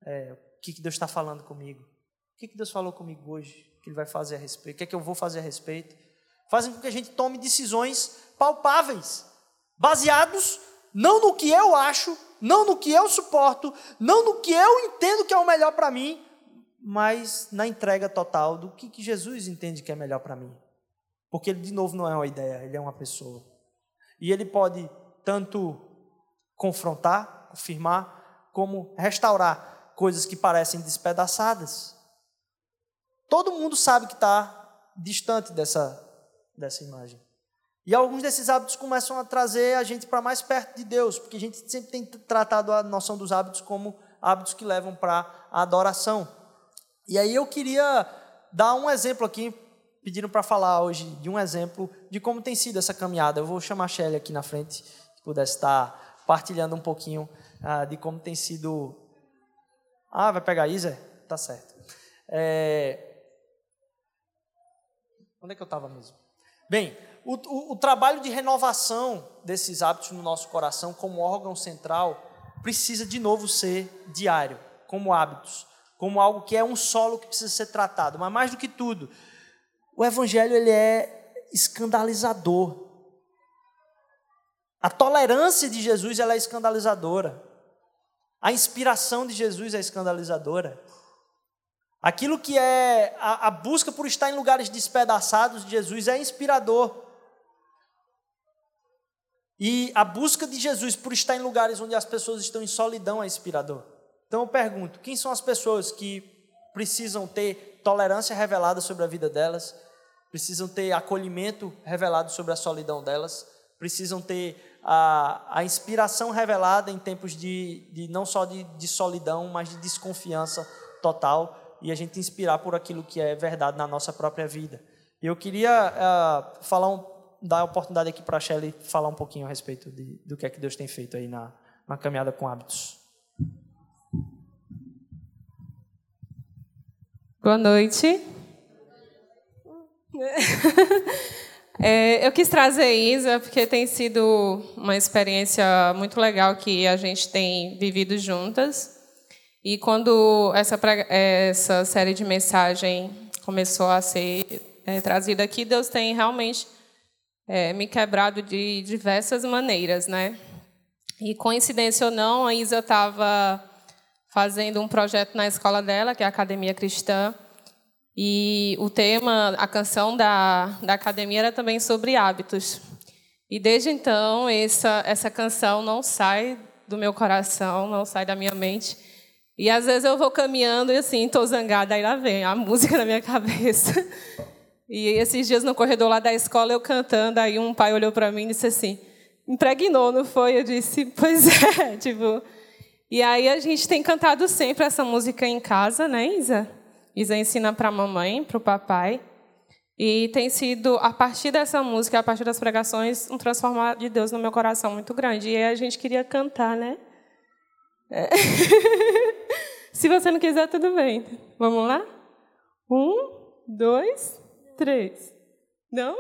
É, o que, que Deus está falando comigo? O que, que Deus falou comigo hoje? O que Ele vai fazer a respeito? O que é que eu vou fazer a respeito? Fazem com que a gente tome decisões palpáveis, baseados não no que eu acho, não no que eu suporto, não no que eu entendo que é o melhor para mim, mas na entrega total do que, que Jesus entende que é melhor para mim. Porque ele, de novo, não é uma ideia, ele é uma pessoa. E ele pode tanto confrontar, confirmar, como restaurar coisas que parecem despedaçadas. Todo mundo sabe que está distante dessa, dessa imagem. E alguns desses hábitos começam a trazer a gente para mais perto de Deus, porque a gente sempre tem tratado a noção dos hábitos como hábitos que levam para a adoração. E aí eu queria dar um exemplo aqui, pediram para falar hoje de um exemplo de como tem sido essa caminhada. Eu vou chamar a Shelly aqui na frente, que pudesse estar partilhando um pouquinho ah, de como tem sido. Ah, vai pegar Isa? Tá certo. É... Onde é que eu estava mesmo? Bem, o, o, o, trabalho de renovação desses hábitos no nosso coração, como órgão central, precisa de novo ser diário, como hábitos, como algo que é um solo que precisa ser tratado. Mas mais do que tudo, o evangelho ele é escandalizador. A tolerância de Jesus ela é escandalizadora. A inspiração de Jesus é escandalizadora. Aquilo que é a, a, busca por estar em lugares despedaçados de Jesus é inspirador. E a busca de Jesus por estar em lugares onde as pessoas estão em solidão é inspirador. Então eu pergunto: quem são as pessoas que precisam ter tolerância revelada sobre a vida delas, precisam ter acolhimento revelado sobre a solidão delas, precisam ter a, a inspiração revelada em tempos de, de não só de, de solidão, mas de desconfiança total e a gente inspirar por aquilo que é verdade na nossa própria vida. Eu queria uh, falar um, dar a oportunidade aqui para a Shelly falar um pouquinho a respeito de, do que é que Deus tem feito aí na, na caminhada com hábitos. Boa noite. É, eu quis trazer Isa porque tem sido uma experiência muito legal que a gente tem vivido juntas. E quando essa, essa série de mensagem começou a ser é, trazida aqui, Deus tem realmente é, me quebrado de diversas maneiras, né? E coincidência ou não, a Isa estava fazendo um projeto na escola dela, que é a Academia Cristã, e o tema, a canção da, da academia era também sobre hábitos. E desde então, essa, essa canção não sai do meu coração, não sai da minha mente. E às vezes eu vou caminhando e assim, estou zangada, aí lá vem a música na minha cabeça. E esses dias no corredor lá da escola, eu cantando, aí um pai olhou para mim e disse assim: impregnou, não foi? Eu disse: pois é, tipo. E aí a gente tem cantado sempre essa música em casa, né, Isa? Isa ensina para a mamãe, para o papai. E tem sido, a partir dessa música, a partir das pregações, um transformar de Deus no meu coração muito grande. E a gente queria cantar, né? É. Se você não quiser, tudo bem. Vamos lá? Um, dois, três. Não?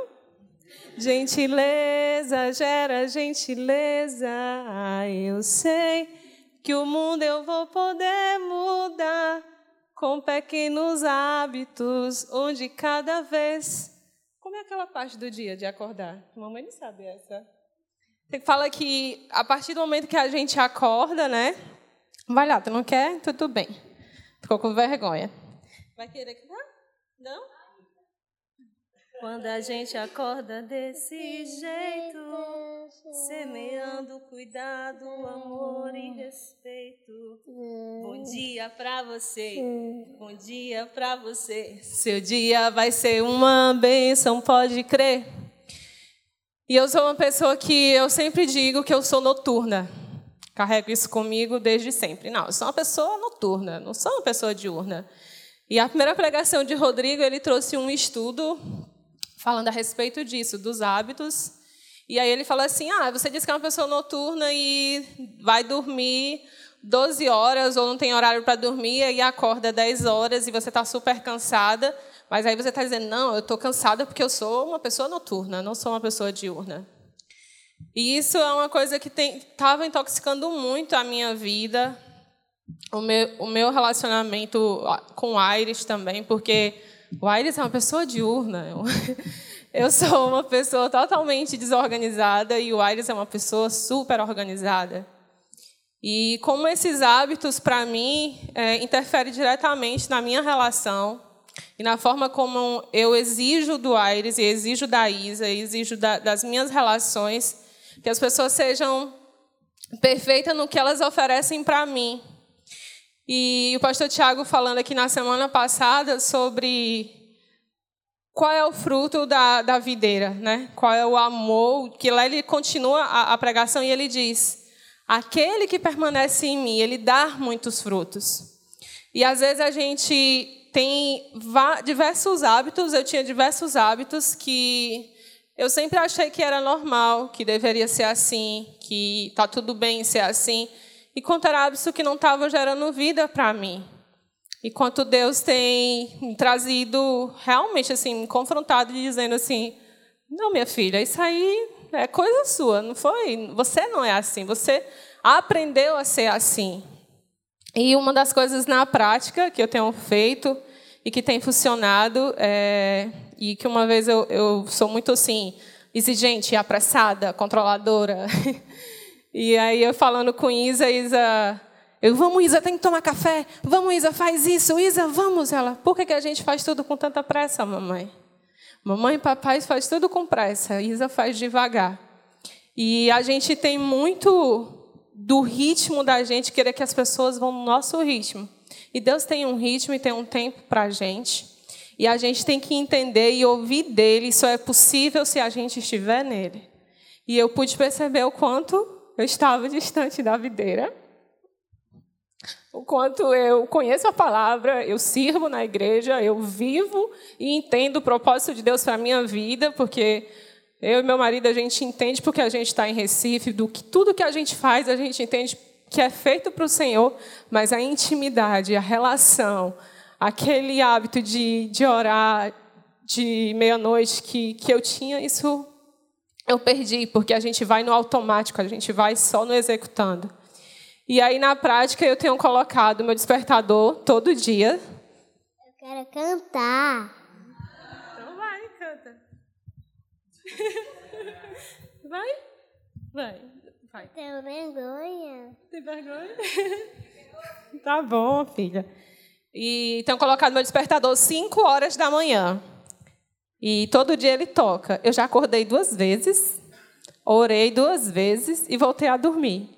Gentileza gera gentileza. Eu sei que o mundo eu vou poder mudar com pequenos hábitos, onde cada vez. Como é aquela parte do dia de acordar? Mamãe não sabe essa. Você fala que a partir do momento que a gente acorda, né? Vai lá, tu não quer? Tudo bem. Ficou com vergonha. Vai querer que Não? Quando a gente acorda desse jeito, semeando cuidado, amor e respeito. Bom dia pra você, bom dia pra você. Seu dia vai ser uma bênção, pode crer. E eu sou uma pessoa que eu sempre digo que eu sou noturna. Carrego isso comigo desde sempre. Não, eu sou uma pessoa noturna, não sou uma pessoa diurna. E a primeira pregação de Rodrigo, ele trouxe um estudo falando a respeito disso, dos hábitos. E aí ele fala assim: ah, você disse que é uma pessoa noturna e vai dormir 12 horas ou não tem horário para dormir e acorda 10 horas e você está super cansada. Mas aí você está dizendo: não, eu estou cansada porque eu sou uma pessoa noturna, não sou uma pessoa diurna. E isso é uma coisa que estava intoxicando muito a minha vida, o meu, o meu relacionamento com o Aires também, porque o Aires é uma pessoa diurna. Eu sou uma pessoa totalmente desorganizada e o Aires é uma pessoa super organizada. E como esses hábitos, para mim, é, interferem diretamente na minha relação e na forma como eu exijo do Aires e exijo da Isa, e exijo da, das minhas relações, que as pessoas sejam perfeitas no que elas oferecem para mim. E o pastor Tiago falando aqui na semana passada sobre qual é o fruto da, da videira, né? qual é o amor, que lá ele continua a, a pregação e ele diz, aquele que permanece em mim, ele dá muitos frutos. E às vezes a gente tem diversos hábitos, eu tinha diversos hábitos que eu sempre achei que era normal, que deveria ser assim, que está tudo bem ser assim e contra hábitos que não estavam gerando vida para mim. E quanto Deus tem trazido realmente assim, me confrontado e dizendo assim: "Não, minha filha, isso aí é coisa sua, não foi? Você não é assim, você aprendeu a ser assim. E uma das coisas na prática que eu tenho feito e que tem funcionado, é, e que uma vez eu, eu sou muito assim, exigente, apressada, controladora. e aí eu falando com Isa, Isa, eu, vamos Isa, tem que tomar café, vamos Isa, faz isso, Isa, vamos. Ela, por que, que a gente faz tudo com tanta pressa, mamãe? Mamãe e papai faz tudo com pressa, Isa faz devagar. E a gente tem muito do ritmo da gente, querer que as pessoas vão no nosso ritmo. E Deus tem um ritmo e tem um tempo para a gente. E a gente tem que entender e ouvir dele. Isso é possível se a gente estiver nele. E eu pude perceber o quanto eu estava distante da videira. O quanto eu conheço a palavra, eu sirvo na igreja, eu vivo e entendo o propósito de Deus para a minha vida, porque eu e meu marido, a gente entende porque a gente está em Recife, do que tudo que a gente faz, a gente entende que é feito para o Senhor, mas a intimidade, a relação, aquele hábito de, de orar de meia-noite que, que eu tinha, isso eu perdi, porque a gente vai no automático, a gente vai só no executando. E aí, na prática, eu tenho colocado meu despertador todo dia. Eu quero cantar. Vai? Vai. Vai. Tenho vergonha. Tem vergonha? tá bom, filha. E tenho colocado meu despertador 5 horas da manhã. E todo dia ele toca. Eu já acordei duas vezes, orei duas vezes e voltei a dormir.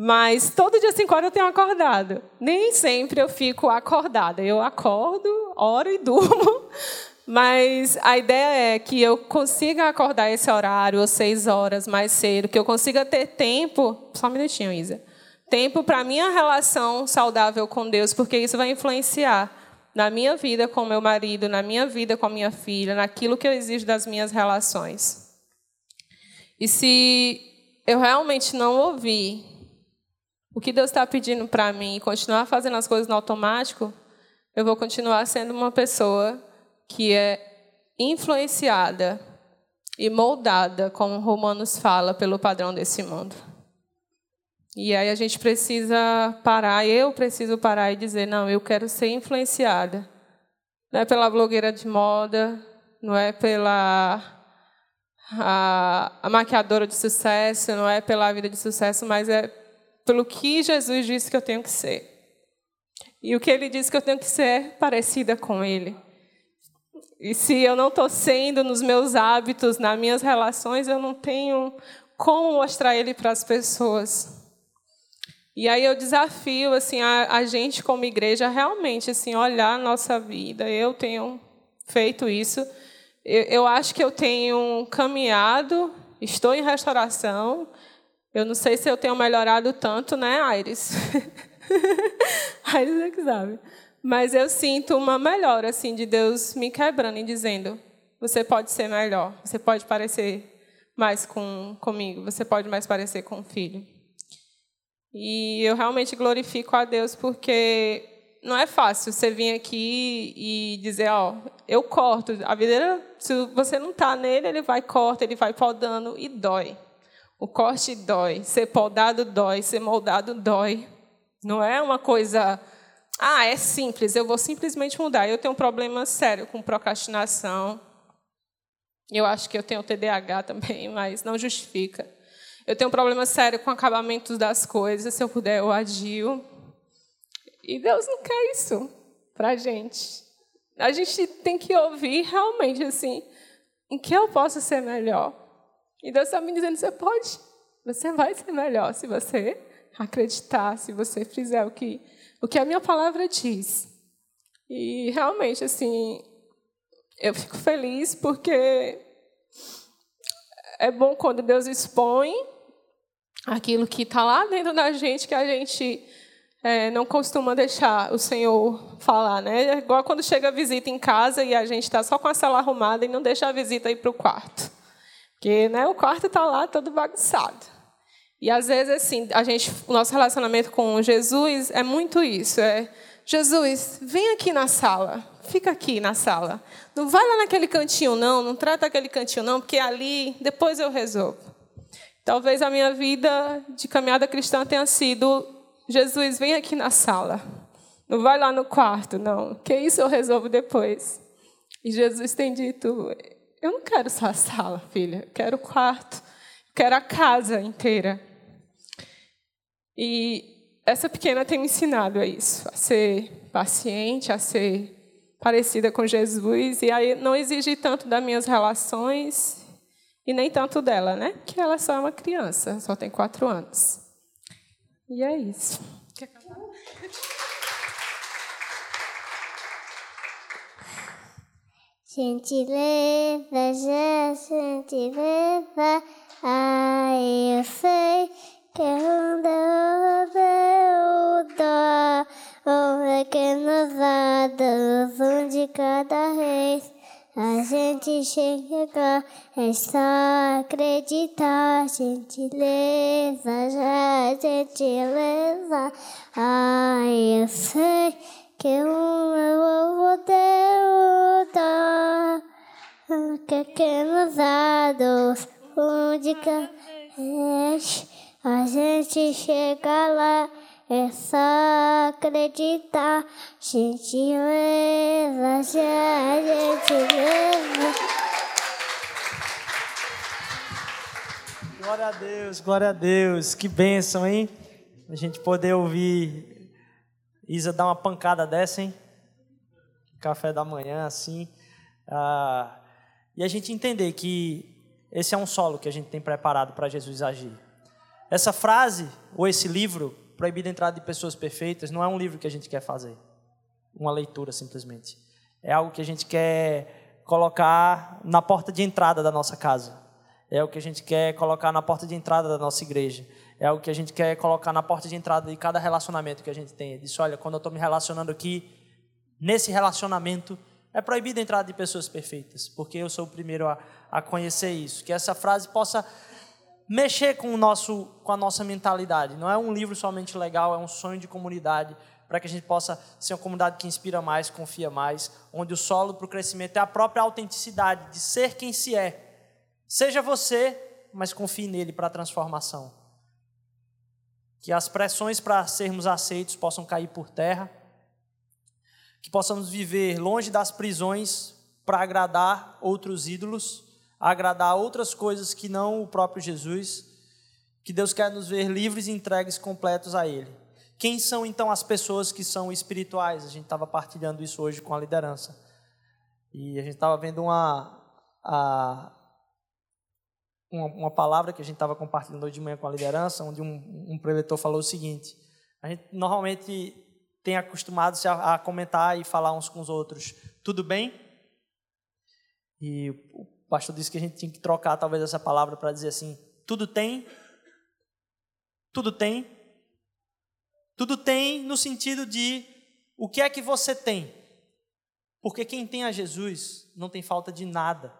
Mas todo dia 5 horas eu tenho acordado. Nem sempre eu fico acordada. Eu acordo, oro e durmo. Mas a ideia é que eu consiga acordar esse horário, ou seis horas mais cedo, que eu consiga ter tempo. Só um minutinho, Isa. Tempo para a minha relação saudável com Deus, porque isso vai influenciar na minha vida com meu marido, na minha vida com a minha filha, naquilo que eu exijo das minhas relações. E se eu realmente não ouvir o que Deus está pedindo para mim e continuar fazendo as coisas no automático, eu vou continuar sendo uma pessoa que é influenciada e moldada, como Romanos fala, pelo padrão desse mundo. E aí a gente precisa parar, eu preciso parar e dizer: não, eu quero ser influenciada. Não é pela blogueira de moda, não é pela a, a maquiadora de sucesso, não é pela vida de sucesso, mas é pelo que Jesus disse que eu tenho que ser. E o que ele disse que eu tenho que ser é parecida com ele. E se eu não estou sendo nos meus hábitos, nas minhas relações, eu não tenho como mostrar ele para as pessoas. E aí eu desafio assim a, a gente como igreja realmente assim olhar a nossa vida. Eu tenho feito isso. Eu, eu acho que eu tenho caminhado, estou em restauração. Eu não sei se eu tenho melhorado tanto, né, Aires? Aires é que sabe. Mas eu sinto uma melhora assim de Deus me quebrando e dizendo: você pode ser melhor, você pode parecer mais com comigo, você pode mais parecer com o filho. E eu realmente glorifico a Deus porque não é fácil você vir aqui e dizer, ó, eu corto. A videira, se você não está nele, ele vai corta, ele vai podando e dói. O corte dói, ser podado dói, ser moldado dói. Não é uma coisa ah, é simples, eu vou simplesmente mudar. Eu tenho um problema sério com procrastinação. Eu acho que eu tenho TDAH também, mas não justifica. Eu tenho um problema sério com acabamentos das coisas. Se eu puder, eu agio. E Deus não quer isso para a gente. A gente tem que ouvir realmente assim, em que eu posso ser melhor. E Deus está me dizendo, você pode, você vai ser melhor se você acreditar, se você fizer o que o que a minha palavra diz. E realmente, assim, eu fico feliz porque é bom quando Deus expõe aquilo que está lá dentro da gente que a gente é, não costuma deixar o Senhor falar, né? É igual quando chega a visita em casa e a gente está só com a sala arrumada e não deixa a visita ir para o quarto. Porque né, o quarto está lá todo bagunçado. E às vezes assim, a gente, o nosso relacionamento com Jesus é muito isso, é Jesus, vem aqui na sala, fica aqui na sala. Não vai lá naquele cantinho, não. Não trata aquele cantinho, não, porque ali depois eu resolvo. Talvez a minha vida de caminhada cristã tenha sido: Jesus, vem aqui na sala. Não vai lá no quarto, não. Que isso eu resolvo depois. E Jesus tem dito: Eu não quero só a sala, filha. Eu quero o quarto. Eu quero a casa inteira. E essa pequena tem me ensinado a isso, a ser paciente, a ser parecida com Jesus e aí não exigir tanto das minhas relações e nem tanto dela, né? Que ela só é uma criança, só tem quatro anos. E é isso. Gentileza, gentileza, ai eu sei que onde eu dou, o pequenos dados, um de cada vez. A gente chega, é só acreditar, gentileza, já gentileza. Ai, eu sei que eu vou derrotar. Pequenos dados, de cada vez. A gente chega lá, é só acreditar. Já gentileza. Glória a Deus, glória a Deus. Que bênção, hein? A gente poder ouvir Isa dar uma pancada dessa, hein? Café da manhã, assim. Ah, e a gente entender que esse é um solo que a gente tem preparado para Jesus agir. Essa frase, ou esse livro, Proibida a Entrada de Pessoas Perfeitas, não é um livro que a gente quer fazer. Uma leitura, simplesmente. É algo que a gente quer colocar na porta de entrada da nossa casa. É o que a gente quer colocar na porta de entrada da nossa igreja. É algo que a gente quer colocar na porta de entrada de cada relacionamento que a gente tem. Diz, olha, quando eu estou me relacionando aqui, nesse relacionamento, é proibida a entrada de pessoas perfeitas, porque eu sou o primeiro a, a conhecer isso. Que essa frase possa mexer com, o nosso, com a nossa mentalidade. Não é um livro somente legal, é um sonho de comunidade para que a gente possa ser uma comunidade que inspira mais, confia mais, onde o solo para o crescimento é a própria autenticidade de ser quem se é. Seja você, mas confie nele para a transformação. Que as pressões para sermos aceitos possam cair por terra, que possamos viver longe das prisões para agradar outros ídolos agradar outras coisas que não o próprio Jesus, que Deus quer nos ver livres e entregues completos a Ele. Quem são então as pessoas que são espirituais? A gente estava partilhando isso hoje com a liderança. E a gente estava vendo uma, a, uma, uma, palavra que a gente estava compartilhando hoje de manhã com a liderança, onde um, um preletor falou o seguinte: a gente normalmente tem acostumado a, a comentar e falar uns com os outros, tudo bem? E o pastor disse que a gente tinha que trocar talvez essa palavra para dizer assim: tudo tem, tudo tem, tudo tem no sentido de o que é que você tem. Porque quem tem a Jesus não tem falta de nada.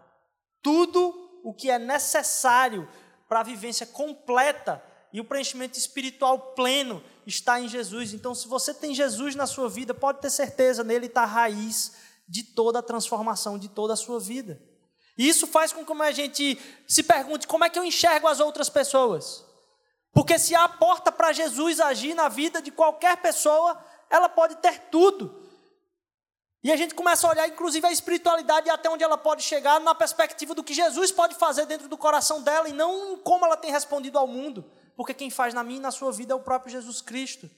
Tudo o que é necessário para a vivência completa e o preenchimento espiritual pleno está em Jesus. Então, se você tem Jesus na sua vida, pode ter certeza, nele está a raiz de toda a transformação de toda a sua vida. E isso faz com que a gente se pergunte como é que eu enxergo as outras pessoas. Porque se há porta para Jesus agir na vida de qualquer pessoa, ela pode ter tudo. E a gente começa a olhar, inclusive, a espiritualidade e até onde ela pode chegar na perspectiva do que Jesus pode fazer dentro do coração dela e não como ela tem respondido ao mundo. Porque quem faz na minha e na sua vida é o próprio Jesus Cristo.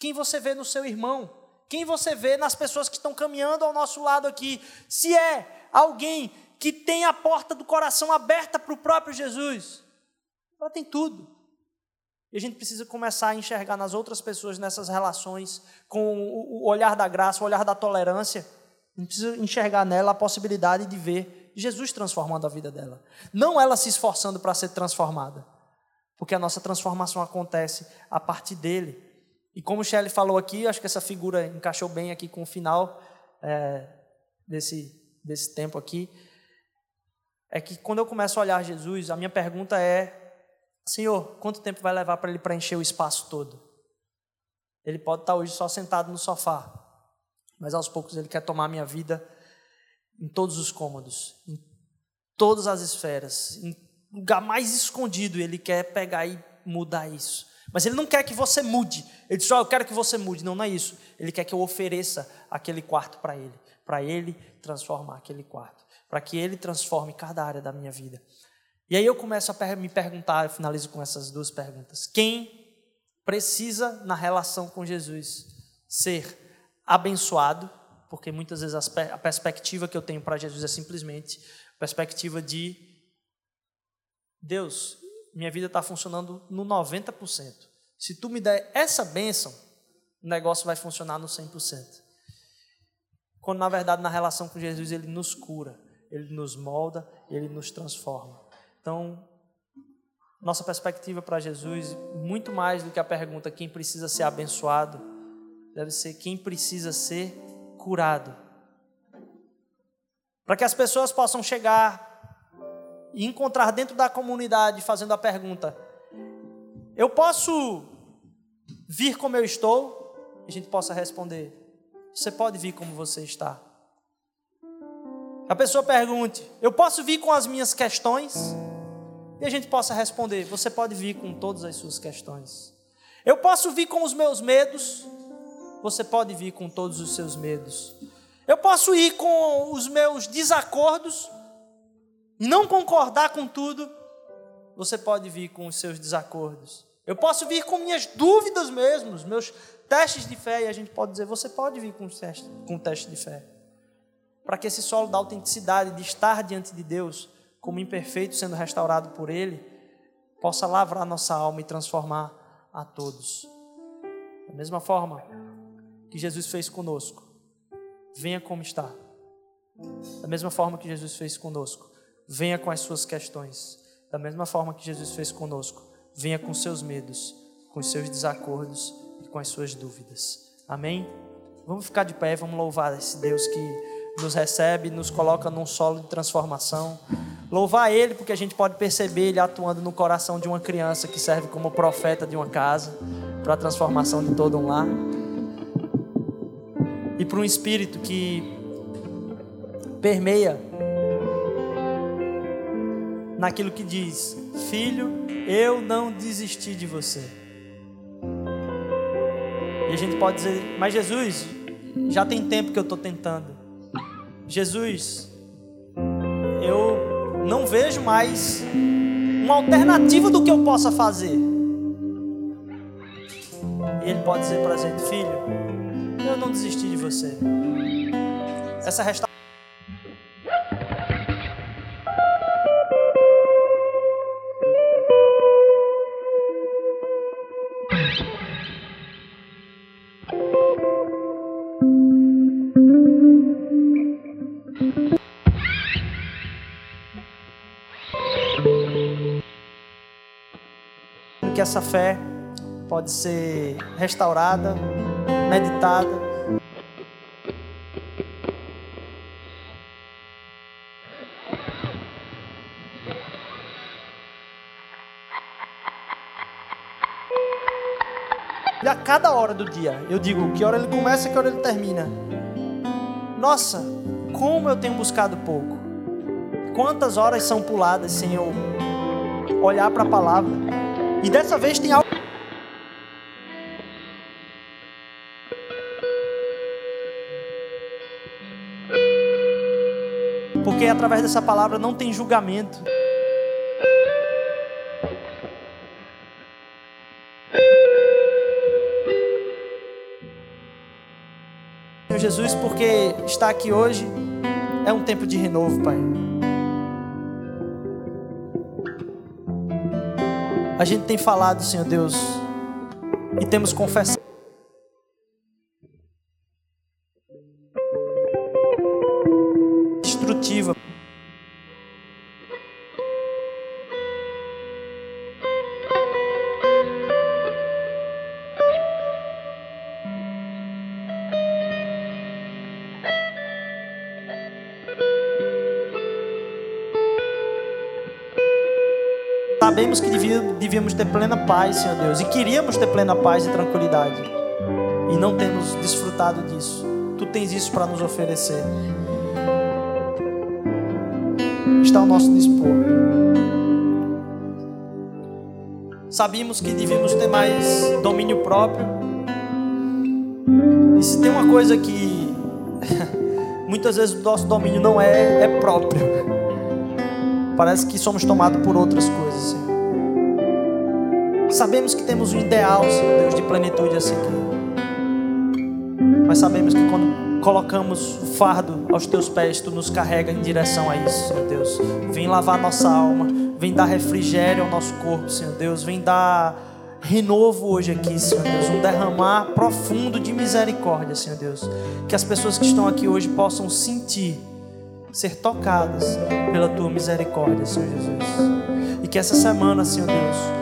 Quem você vê no seu irmão, quem você vê nas pessoas que estão caminhando ao nosso lado aqui, se é alguém que tem a porta do coração aberta para o próprio Jesus. Ela tem tudo. E a gente precisa começar a enxergar nas outras pessoas, nessas relações, com o olhar da graça, o olhar da tolerância. A gente precisa enxergar nela a possibilidade de ver Jesus transformando a vida dela. Não ela se esforçando para ser transformada. Porque a nossa transformação acontece a partir dele. E como o Shelley falou aqui, acho que essa figura encaixou bem aqui com o final é, desse, desse tempo aqui é que quando eu começo a olhar Jesus, a minha pergunta é: Senhor, quanto tempo vai levar para ele preencher o espaço todo? Ele pode estar hoje só sentado no sofá. Mas aos poucos Ele quer tomar minha vida em todos os cômodos, em todas as esferas, em lugar mais escondido. Ele quer pegar e mudar isso. Mas Ele não quer que você mude. Ele diz: oh, Eu quero que você mude. Não, não é isso. Ele quer que eu ofereça aquele quarto para Ele, para Ele transformar aquele quarto, para que Ele transforme cada área da minha vida. E aí eu começo a me perguntar, eu finalizo com essas duas perguntas. Quem precisa, na relação com Jesus, ser abençoado, porque muitas vezes a perspectiva que eu tenho para Jesus é simplesmente perspectiva de Deus, minha vida está funcionando no 90%. Se tu me der essa bênção, o negócio vai funcionar no 100%. Quando na verdade na relação com Jesus ele nos cura, ele nos molda, ele nos transforma. Então, nossa perspectiva para Jesus, muito mais do que a pergunta quem precisa ser abençoado, deve ser quem precisa ser curado. Para que as pessoas possam chegar e encontrar dentro da comunidade fazendo a pergunta: Eu posso vir como eu estou? E a gente possa responder: Você pode vir como você está. A pessoa pergunte: Eu posso vir com as minhas questões? E a gente possa responder: Você pode vir com todas as suas questões. Eu posso vir com os meus medos? Você pode vir com todos os seus medos. Eu posso ir com os meus desacordos não concordar com tudo. Você pode vir com os seus desacordos. Eu posso vir com minhas dúvidas mesmo, meus testes de fé, e a gente pode dizer: você pode vir com teste, com teste de fé. Para que esse solo da autenticidade, de estar diante de Deus, como imperfeito sendo restaurado por Ele, possa lavrar nossa alma e transformar a todos. Da mesma forma que Jesus fez conosco, venha como está. Da mesma forma que Jesus fez conosco, venha com as suas questões. Da mesma forma que Jesus fez conosco, venha com seus medos, com os seus desacordos e com as suas dúvidas. Amém? Vamos ficar de pé, vamos louvar esse Deus que nos recebe, nos coloca num solo de transformação. Louvar Ele, porque a gente pode perceber Ele atuando no coração de uma criança que serve como profeta de uma casa, para a transformação de todo um lar. E para um espírito que permeia naquilo que diz: Filho, eu não desisti de você. E a gente pode dizer: Mas Jesus, já tem tempo que eu estou tentando. Jesus, não vejo mais uma alternativa do que eu possa fazer. E ele pode dizer para a gente, filho, eu não desisti de você. Essa restauração essa fé pode ser restaurada, meditada. E a cada hora do dia, eu digo que hora ele começa e que hora ele termina. Nossa, como eu tenho buscado pouco. Quantas horas são puladas sem eu olhar para a palavra? E dessa vez tem algo. Porque através dessa palavra não tem julgamento. Jesus, porque está aqui hoje é um tempo de renovo, Pai. A gente tem falado, Senhor Deus, e temos confessado. Sabemos que devíamos ter plena paz, Senhor Deus, e queríamos ter plena paz e tranquilidade, e não temos desfrutado disso. tu tens isso para nos oferecer. Está ao nosso dispor. Sabíamos que devíamos ter mais domínio próprio. E se tem uma coisa que muitas vezes o nosso domínio não é, é próprio. Parece que somos tomados por outras coisas, Senhor. Sabemos que temos um ideal, Senhor Deus, de plenitude a seguir. Mas sabemos que quando colocamos o fardo aos teus pés, tu nos carrega em direção a isso, Senhor Deus. Vem lavar nossa alma, vem dar refrigério ao nosso corpo, Senhor Deus. Vem dar renovo hoje aqui, Senhor Deus. Um derramar profundo de misericórdia, Senhor Deus. Que as pessoas que estão aqui hoje possam sentir, ser tocadas pela tua misericórdia, Senhor Jesus. E que essa semana, Senhor Deus,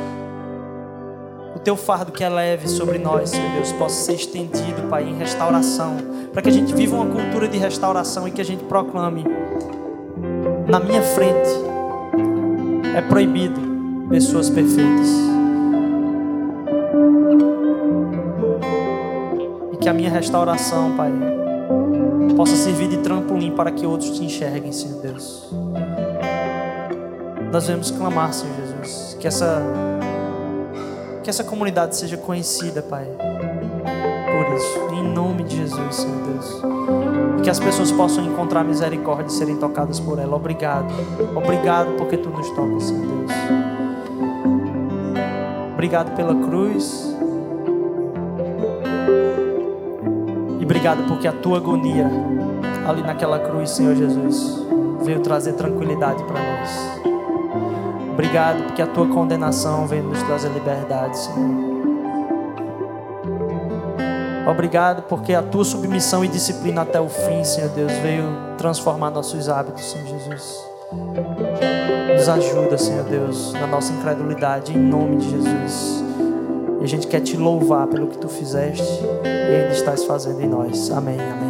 teu fardo que é leve sobre nós, Senhor Deus, possa ser estendido, Pai, em restauração. Para que a gente viva uma cultura de restauração e que a gente proclame na minha frente. É proibido pessoas perfeitas. E que a minha restauração, Pai, possa servir de trampolim para que outros te enxerguem, Senhor Deus. Nós vamos clamar, Senhor Jesus, que essa que essa comunidade seja conhecida, Pai. Por isso, em nome de Jesus, Senhor Deus. Que as pessoas possam encontrar misericórdia e serem tocadas por ela. Obrigado. Obrigado porque tu nos tocas, Senhor Deus. Obrigado pela cruz. E obrigado porque a tua agonia ali naquela cruz, Senhor Jesus, veio trazer tranquilidade para nós. Obrigado porque a tua condenação veio nos trazer liberdade, Senhor. Obrigado porque a tua submissão e disciplina até o fim, Senhor Deus, veio transformar nossos hábitos, Senhor Jesus. Nos ajuda, Senhor Deus, na nossa incredulidade, em nome de Jesus. E a gente quer te louvar pelo que tu fizeste e ainda estás fazendo em nós. Amém, amém.